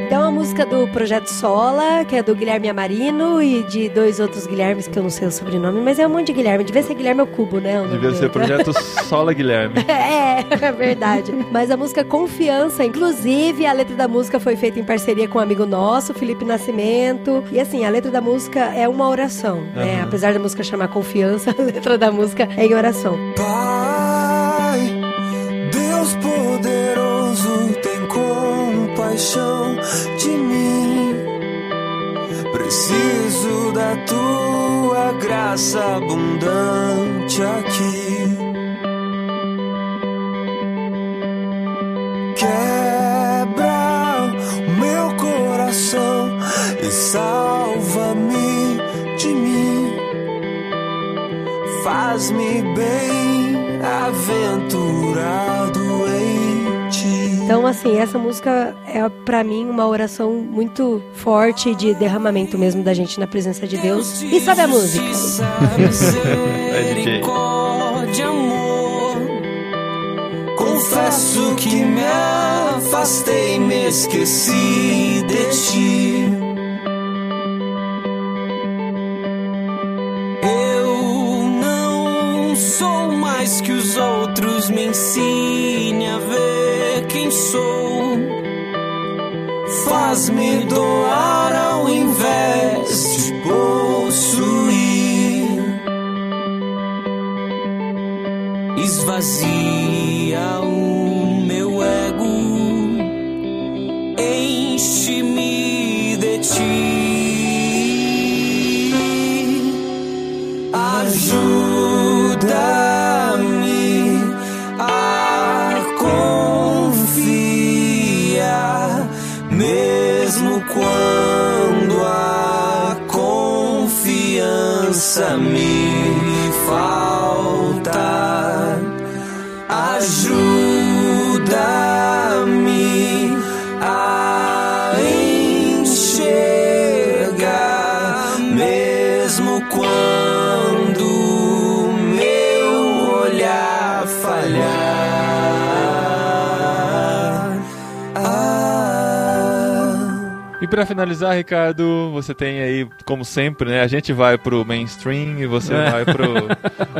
[SPEAKER 2] Tem uma música do Projeto Sola, que é do Guilherme Amarino e de dois outros Guilhermes, que eu não sei o sobrenome, mas é um monte de Guilherme. Devia ser Guilherme ao Cubo, né? o
[SPEAKER 1] Devia ser Projeto Sola Guilherme.
[SPEAKER 2] É, é verdade. Mas a música Confiança, inclusive, a letra da música foi feita em parceria com um amigo nosso, Felipe Nascimento. E assim, a letra da música é uma oração, né?
[SPEAKER 1] Aham.
[SPEAKER 2] Apesar da música chamar Confiança, a letra da música é em oração.
[SPEAKER 4] Pai, Deus poderoso, tem compaixão Preciso da tua graça abundante aqui. Quebra o meu coração e salva-me de mim. Faz-me bem aventurado em ti.
[SPEAKER 2] Então, assim, essa música é pra mim uma oração muito forte de derramamento mesmo da gente na presença de Deus. E sabe a música?
[SPEAKER 4] Misericórdia, amor. Confesso que me afastei, me esqueci de ti. Eu não sou mais que os outros, me ensine a ver quem sou. Faz-me doar ao invés de possuir. Esvazia o meu ego, enche-me confiança me falta. Ajuda-me
[SPEAKER 1] Pra finalizar, Ricardo, você tem aí, como sempre, né? A gente vai pro mainstream e você
[SPEAKER 3] É.
[SPEAKER 1] vai pro,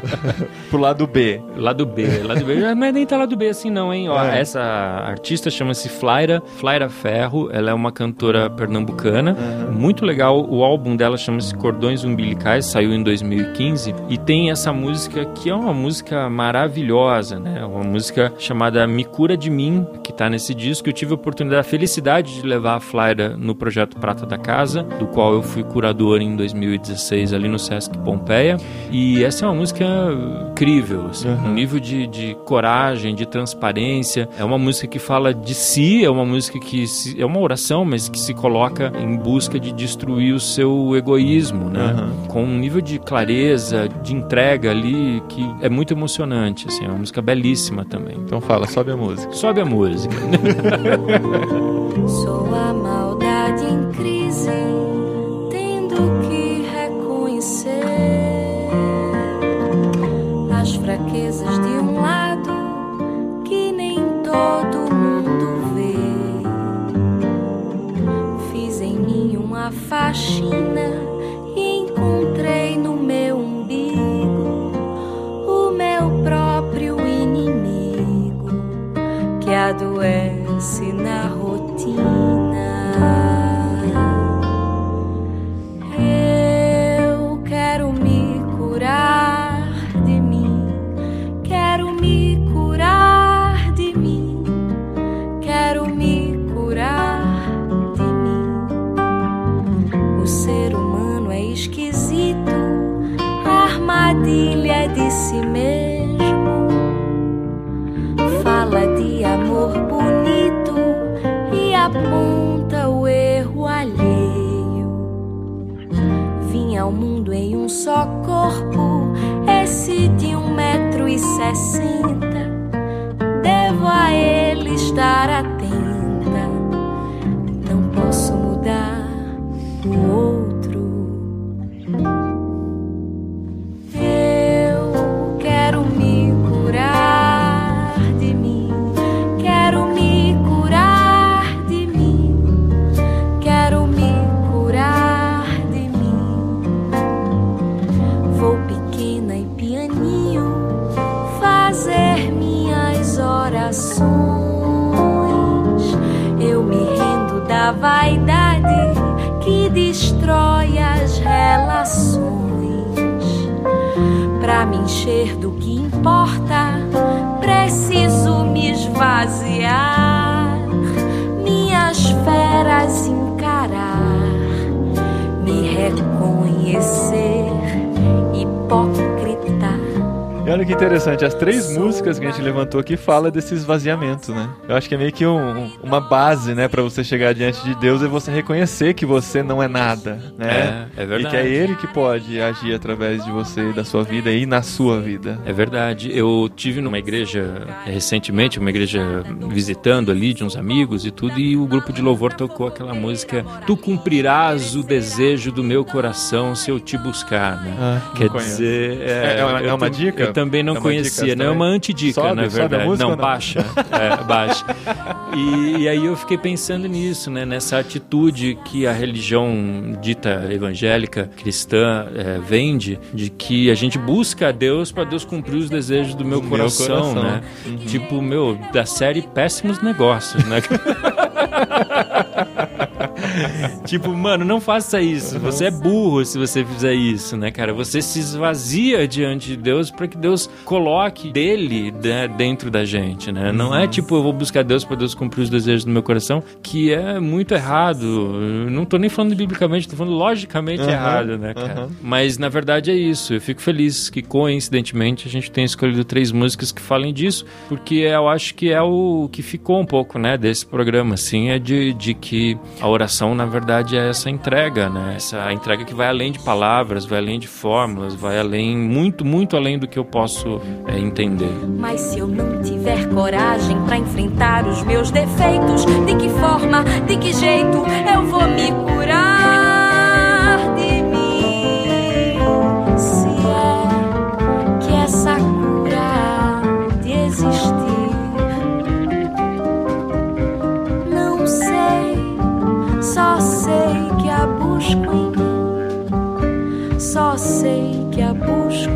[SPEAKER 1] pro lado B.
[SPEAKER 3] Lado B, lado B. Mas nem tá lado B assim não, hein? Ó,
[SPEAKER 1] É.
[SPEAKER 3] Essa artista chama-se Flaira, Flaira Ferro. Ela é uma cantora pernambucana. Muito legal. O álbum dela chama-se Cordões Umbilicais, saiu em 2015. E tem essa música que é uma música maravilhosa, né? Uma música chamada Me Cura de Mim, que tá nesse disco. Eu tive a oportunidade, a felicidade de levar a Flaira no projeto Prata da Casa, do qual eu fui curador em 2016 ali no Sesc Pompeia. E essa é uma música incrível, assim, um nível de, de coragem, de transparência. É uma música que fala de si, é uma música que se- é uma oração, mas que se coloca em busca de destruir o seu egoísmo, né?
[SPEAKER 1] Aham.
[SPEAKER 3] Com um nível de clareza, de entrega ali que é muito emocionante, assim, é uma música belíssima também.
[SPEAKER 1] Então fala, sobe a música.
[SPEAKER 3] Sobe a música.
[SPEAKER 5] Sou a maldade faxina e encontrei no meu umbigo o meu próprio inimigo que adoece na rotina.
[SPEAKER 1] Levantou aqui fala desse esvaziamento, né? Eu acho que é meio que um- uma base, né, Pra você chegar diante de Deus e você reconhecer que você não é nada, né?
[SPEAKER 3] É, é verdade.
[SPEAKER 1] E que é Ele que pode agir através de você, da sua vida e na sua vida.
[SPEAKER 3] É verdade. Eu tive numa igreja recentemente, uma igreja visitando ali de uns amigos e tudo, e o grupo de louvor tocou aquela música Tu cumprirás o desejo do meu coração se eu te buscar, né?
[SPEAKER 1] Ah,
[SPEAKER 3] Quer dizer,
[SPEAKER 1] É- é uma- é uma
[SPEAKER 3] tam-
[SPEAKER 1] dica?
[SPEAKER 3] Eu também não
[SPEAKER 1] É
[SPEAKER 3] conhecia,
[SPEAKER 1] dica
[SPEAKER 3] né? É uma antidica,
[SPEAKER 1] Sobe-
[SPEAKER 3] na verdade.
[SPEAKER 1] música
[SPEAKER 3] não,
[SPEAKER 1] não?
[SPEAKER 3] baixa, é, baixa. E, e aí eu fiquei pensando nisso, né? Nessa atitude que a religião dita evangélica cristã eh, vende, de que a gente busca a Deus para Deus cumprir os desejos do meu
[SPEAKER 1] Do meu
[SPEAKER 3] coração,
[SPEAKER 1] coração.
[SPEAKER 3] né? Tipo, meu, da série Péssimos Negócios, né? tipo, mano, não faça isso. Você é burro se você fizer isso, né, cara? Você se esvazia diante de Deus para que Deus coloque dele né, dentro da gente, né? Não é tipo, eu vou buscar Deus para Deus cumprir os desejos do meu coração, que é muito errado. Eu não tô nem falando biblicamente, tô falando logicamente
[SPEAKER 1] Aham,
[SPEAKER 3] errado, né, cara?
[SPEAKER 1] aham.
[SPEAKER 3] Mas na verdade é isso. Eu fico feliz que coincidentemente a gente tenha escolhido três músicas que falem disso, porque eu acho que é o que ficou um pouco, né, desse programa, assim, é de, de que a oração na verdade é essa entrega, né? Essa entrega que vai além de palavras, vai além de fórmulas, vai além, muito, muito além do que eu posso é, entender.
[SPEAKER 5] Mas se eu não tiver coragem pra enfrentar os meus defeitos, de que forma, de que jeito eu vou me curar busco em mim, só sei que a busco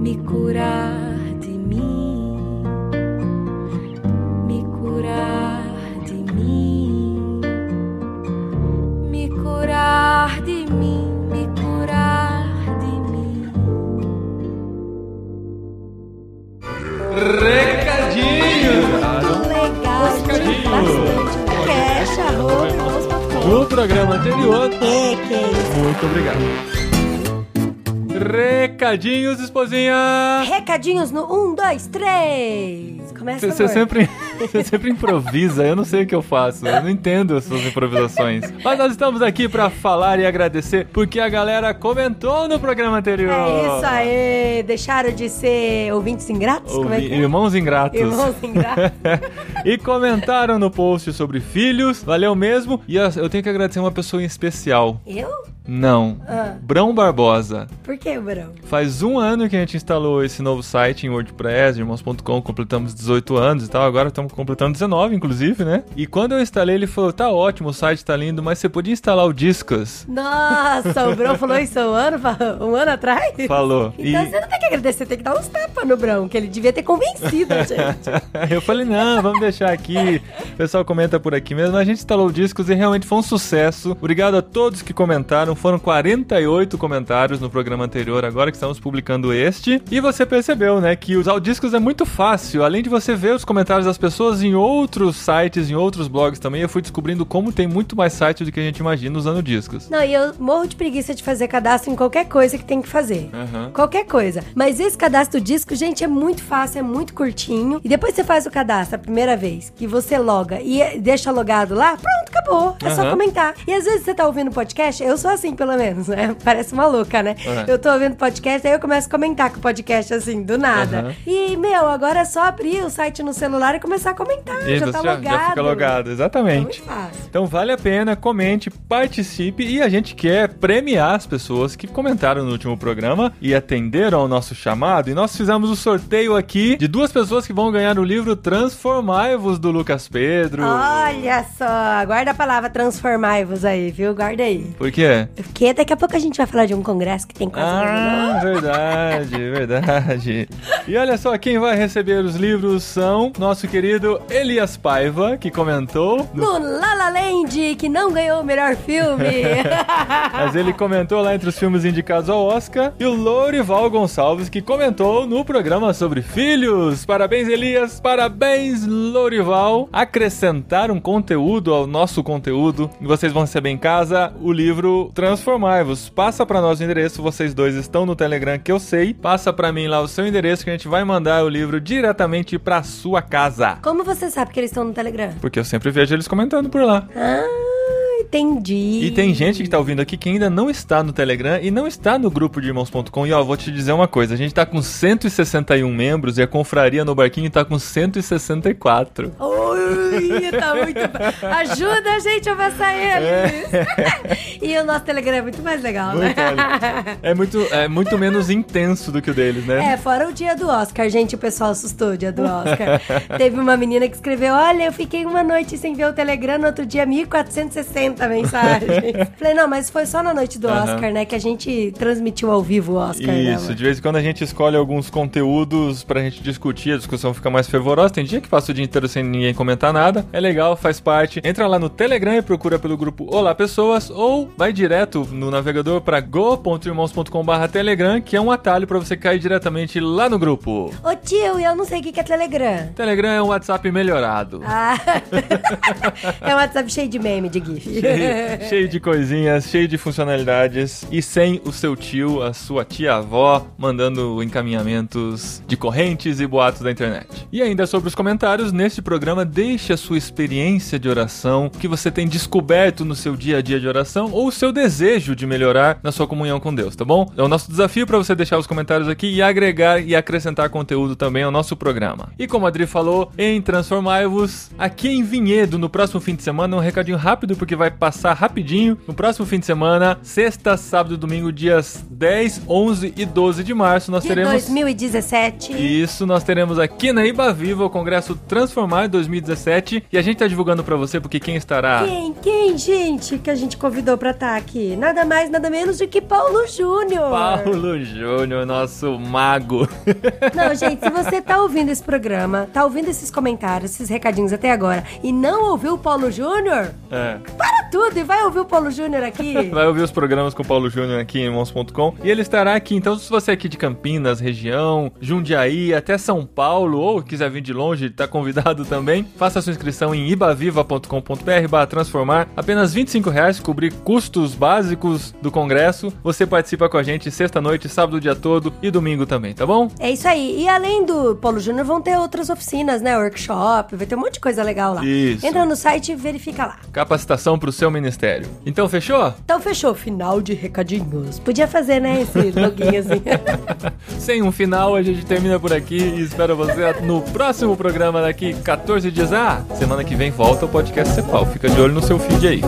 [SPEAKER 5] me curar de mim, me curar de mim, me curar de mim, me curar de mim.
[SPEAKER 1] Recadinho!
[SPEAKER 2] Legal, bastante.
[SPEAKER 1] Programa anterior,
[SPEAKER 2] É, que é isso.
[SPEAKER 1] muito obrigado. Recadinhos, esposinha!
[SPEAKER 2] Recadinhos no 1, 2, 3. Começa
[SPEAKER 1] Você sempre, você sempre improvisa, eu não sei o que eu faço, eu não entendo as suas improvisações. Mas nós estamos aqui pra falar e agradecer porque a galera comentou no programa anterior.
[SPEAKER 2] É isso aí. Deixaram de ser ouvintes ingratos? É
[SPEAKER 1] Ouvi-
[SPEAKER 2] que é?
[SPEAKER 1] Irmãos ingratos.
[SPEAKER 2] Irmãos ingratos.
[SPEAKER 1] e comentaram no post sobre filhos. Valeu mesmo. E eu tenho que agradecer uma pessoa em especial.
[SPEAKER 2] Eu?
[SPEAKER 1] Não.
[SPEAKER 2] Ah.
[SPEAKER 1] Brão Barbosa.
[SPEAKER 2] Por que, Brão?
[SPEAKER 1] Faz um ano que a gente instalou esse novo site em WordPress, irmãos.com, completamos 18 anos e tal, agora estamos completando 19, inclusive, né? E quando eu instalei, ele falou, tá ótimo, o site tá lindo, mas você podia instalar o Discos.
[SPEAKER 2] Nossa, o Brão falou isso um ano, um ano atrás?
[SPEAKER 1] Falou.
[SPEAKER 2] Então
[SPEAKER 1] E-
[SPEAKER 2] você não tem que agradecer, tem que dar uns tapas no Brão, que ele devia ter convencido a gente.
[SPEAKER 1] eu falei, não, vamos deixar aqui. O pessoal comenta por aqui mesmo. A gente instalou o Discos e realmente foi um sucesso. Obrigado a todos que comentaram. Foram 48 comentários no programa anterior, agora que estamos publicando este. E você percebeu, né, que usar o Discos é muito fácil. Além de você ver os comentários das pessoas em outros sites, em outros blogs também, eu fui descobrindo como tem muito mais sites do que a gente imagina usando Discos.
[SPEAKER 2] Não, e eu morro de preguiça de fazer cadastro em qualquer coisa que tem que fazer.
[SPEAKER 1] Aham.
[SPEAKER 2] Qualquer coisa. Mas esse cadastro disco, gente, é muito fácil, é muito curtinho. E depois você faz o cadastro a primeira vez, que você loga e deixa logado lá, pronto, acabou. É só
[SPEAKER 1] Aham.
[SPEAKER 2] comentar. E às vezes você tá ouvindo podcast, eu sou assim pelo menos, né? Parece uma louca, né?
[SPEAKER 1] É.
[SPEAKER 2] Eu tô ouvindo podcast, aí eu começo a comentar com o podcast assim, do nada.
[SPEAKER 1] Aham.
[SPEAKER 2] E, meu, agora é só abrir o site no celular e começar a comentar.
[SPEAKER 1] E
[SPEAKER 2] já tá
[SPEAKER 1] já,
[SPEAKER 2] logado.
[SPEAKER 1] já fica logado,
[SPEAKER 2] É
[SPEAKER 1] exatamente.
[SPEAKER 2] muito fácil.
[SPEAKER 1] Então vale a pena, comente, participe e a gente quer premiar as pessoas que comentaram no último programa e atenderam ao nosso chamado. E nós fizemos o sorteio aqui de duas pessoas que vão ganhar o livro Transformai-vos do Lucas Pedro.
[SPEAKER 2] Olha só, guarda a palavra transformai-vos aí, viu? Guarda aí.
[SPEAKER 1] Por quê?
[SPEAKER 2] Porque daqui a pouco a gente vai falar de um congresso que tem quase
[SPEAKER 1] Ah, verdade, verdade. E olha só, quem vai receber os livros são nosso querido Elias Paiva, que comentou. no-
[SPEAKER 2] no La La Land, que não ganhou o melhor filme.
[SPEAKER 1] Mas ele comentou lá entre os filmes indicados ao Oscar. E o Lourival Gonçalves, que comentou no programa sobre filhos. Parabéns, Elias. Parabéns, Lourival. Acrescentaram conteúdo ao nosso conteúdo. E vocês vão receber em casa o livro Transformai-vos. Passa pra nós o endereço. Vocês dois estão no Telegram, que eu sei. Passa pra mim lá o seu endereço, que a gente vai mandar o livro diretamente pra sua casa.
[SPEAKER 2] Como você sabe que eles estão no Telegram?
[SPEAKER 1] Porque eu sempre vejo eles comentando por lá.
[SPEAKER 2] Ah, entendi.
[SPEAKER 1] E tem gente que tá ouvindo aqui que ainda não está no Telegram e não está no grupo de irmãos.com. E ó, vou te dizer uma coisa: a gente tá com 161 membros e a confraria no barquinho tá com 164.
[SPEAKER 2] Ui, tá muito. Ajuda a gente a passar eles. e o nosso Telegram é muito mais legal, né?
[SPEAKER 1] Muito, olha, é, muito, é muito menos intenso do que o deles, né?
[SPEAKER 2] É, fora o dia do Oscar, gente, o pessoal assustou o dia do Oscar. Teve uma menina que escreveu: Olha, eu fiquei uma noite sem ver o Telegram, no outro dia 1460 mensagens. Falei, não, mas foi só na noite do
[SPEAKER 1] Aham.
[SPEAKER 2] Oscar, né? Que a gente transmitiu ao vivo o Oscar, né?
[SPEAKER 1] Isso, de vez em quando a gente escolhe alguns conteúdos pra gente discutir, a discussão fica mais fervorosa. Tem dia que passa o dia inteiro sem ninguém comentar nada. É legal, faz parte. Entra lá no Telegram e procura pelo grupo Olá Pessoas ou vai direto no navegador pra go.irmãos.com.br Telegram, que é um atalho pra você cair diretamente lá no grupo.
[SPEAKER 2] Ô tio, eu não sei o que que é Telegram.
[SPEAKER 1] Telegram é um WhatsApp melhorado.
[SPEAKER 2] Ah, é um WhatsApp cheio de meme, de GIF.
[SPEAKER 1] cheio, cheio de coisinhas, cheio de funcionalidades e sem o seu tio, a sua tia-avó, mandando encaminhamentos de correntes e boatos da internet. E ainda sobre os comentários, neste programa, deixe a sua experiência de oração, o que você tem descoberto no seu dia a dia de oração ou o seu desejo de melhorar na sua comunhão com Deus, tá bom? É o nosso desafio para você deixar os comentários aqui e agregar e acrescentar conteúdo também ao nosso programa. E como a Adri falou, em Transformai-vos, aqui em Vinhedo, no próximo fim de semana, um recadinho rápido porque vai passar rapidinho. No próximo fim de semana, sexta, sábado e domingo, dias 10, 11 e 12 de março, nós
[SPEAKER 2] De
[SPEAKER 1] teremos
[SPEAKER 2] 2017.
[SPEAKER 1] isso, nós teremos aqui na Iba Viva o Congresso Transformar 2017 e a gente tá divulgando pra você porque quem estará
[SPEAKER 2] Quem, quem, gente, que a gente convidou pra estar aqui? Nada mais, nada menos do que Paulo Júnior.
[SPEAKER 1] Paulo Júnior, nosso mago.
[SPEAKER 2] Não, gente, se você tá ouvindo esse programa, tá ouvindo esses comentários, esses recadinhos até agora, e não ouviu o Paulo Júnior,
[SPEAKER 1] É.
[SPEAKER 2] para tudo e vai ouvir o Paulo Júnior aqui.
[SPEAKER 1] Vai ouvir os programas com o Paulo Júnior aqui em irmãos.com e ele estará aqui. Então, se você é aqui de Campinas, região, Jundiaí, até São Paulo, ou quiser vir de longe, tá convidado também, faça sua inscrição em ibaviva.com.br barra transformar. Apenas 25 reais, cobrir custos básicos do congresso. Você participa com a gente sexta-noite, sábado o dia todo e domingo também, tá bom?
[SPEAKER 2] É isso aí. E além do Paulo Júnior, vão ter outras oficinas, né? Workshop, vai ter um monte de coisa legal lá.
[SPEAKER 1] Isso.
[SPEAKER 2] Entra no site e verifica lá.
[SPEAKER 1] Capacitação pro seu ministério. Então, fechou?
[SPEAKER 2] Então fechou, final de recadinhos. Podia fazer, né, esse loguinho assim.
[SPEAKER 1] Sem um final, a gente termina por aqui e espero você no próximo programa daqui 14 dias. Ah, semana que vem volta o podcast Cepal. Fica de olho no seu feed aí.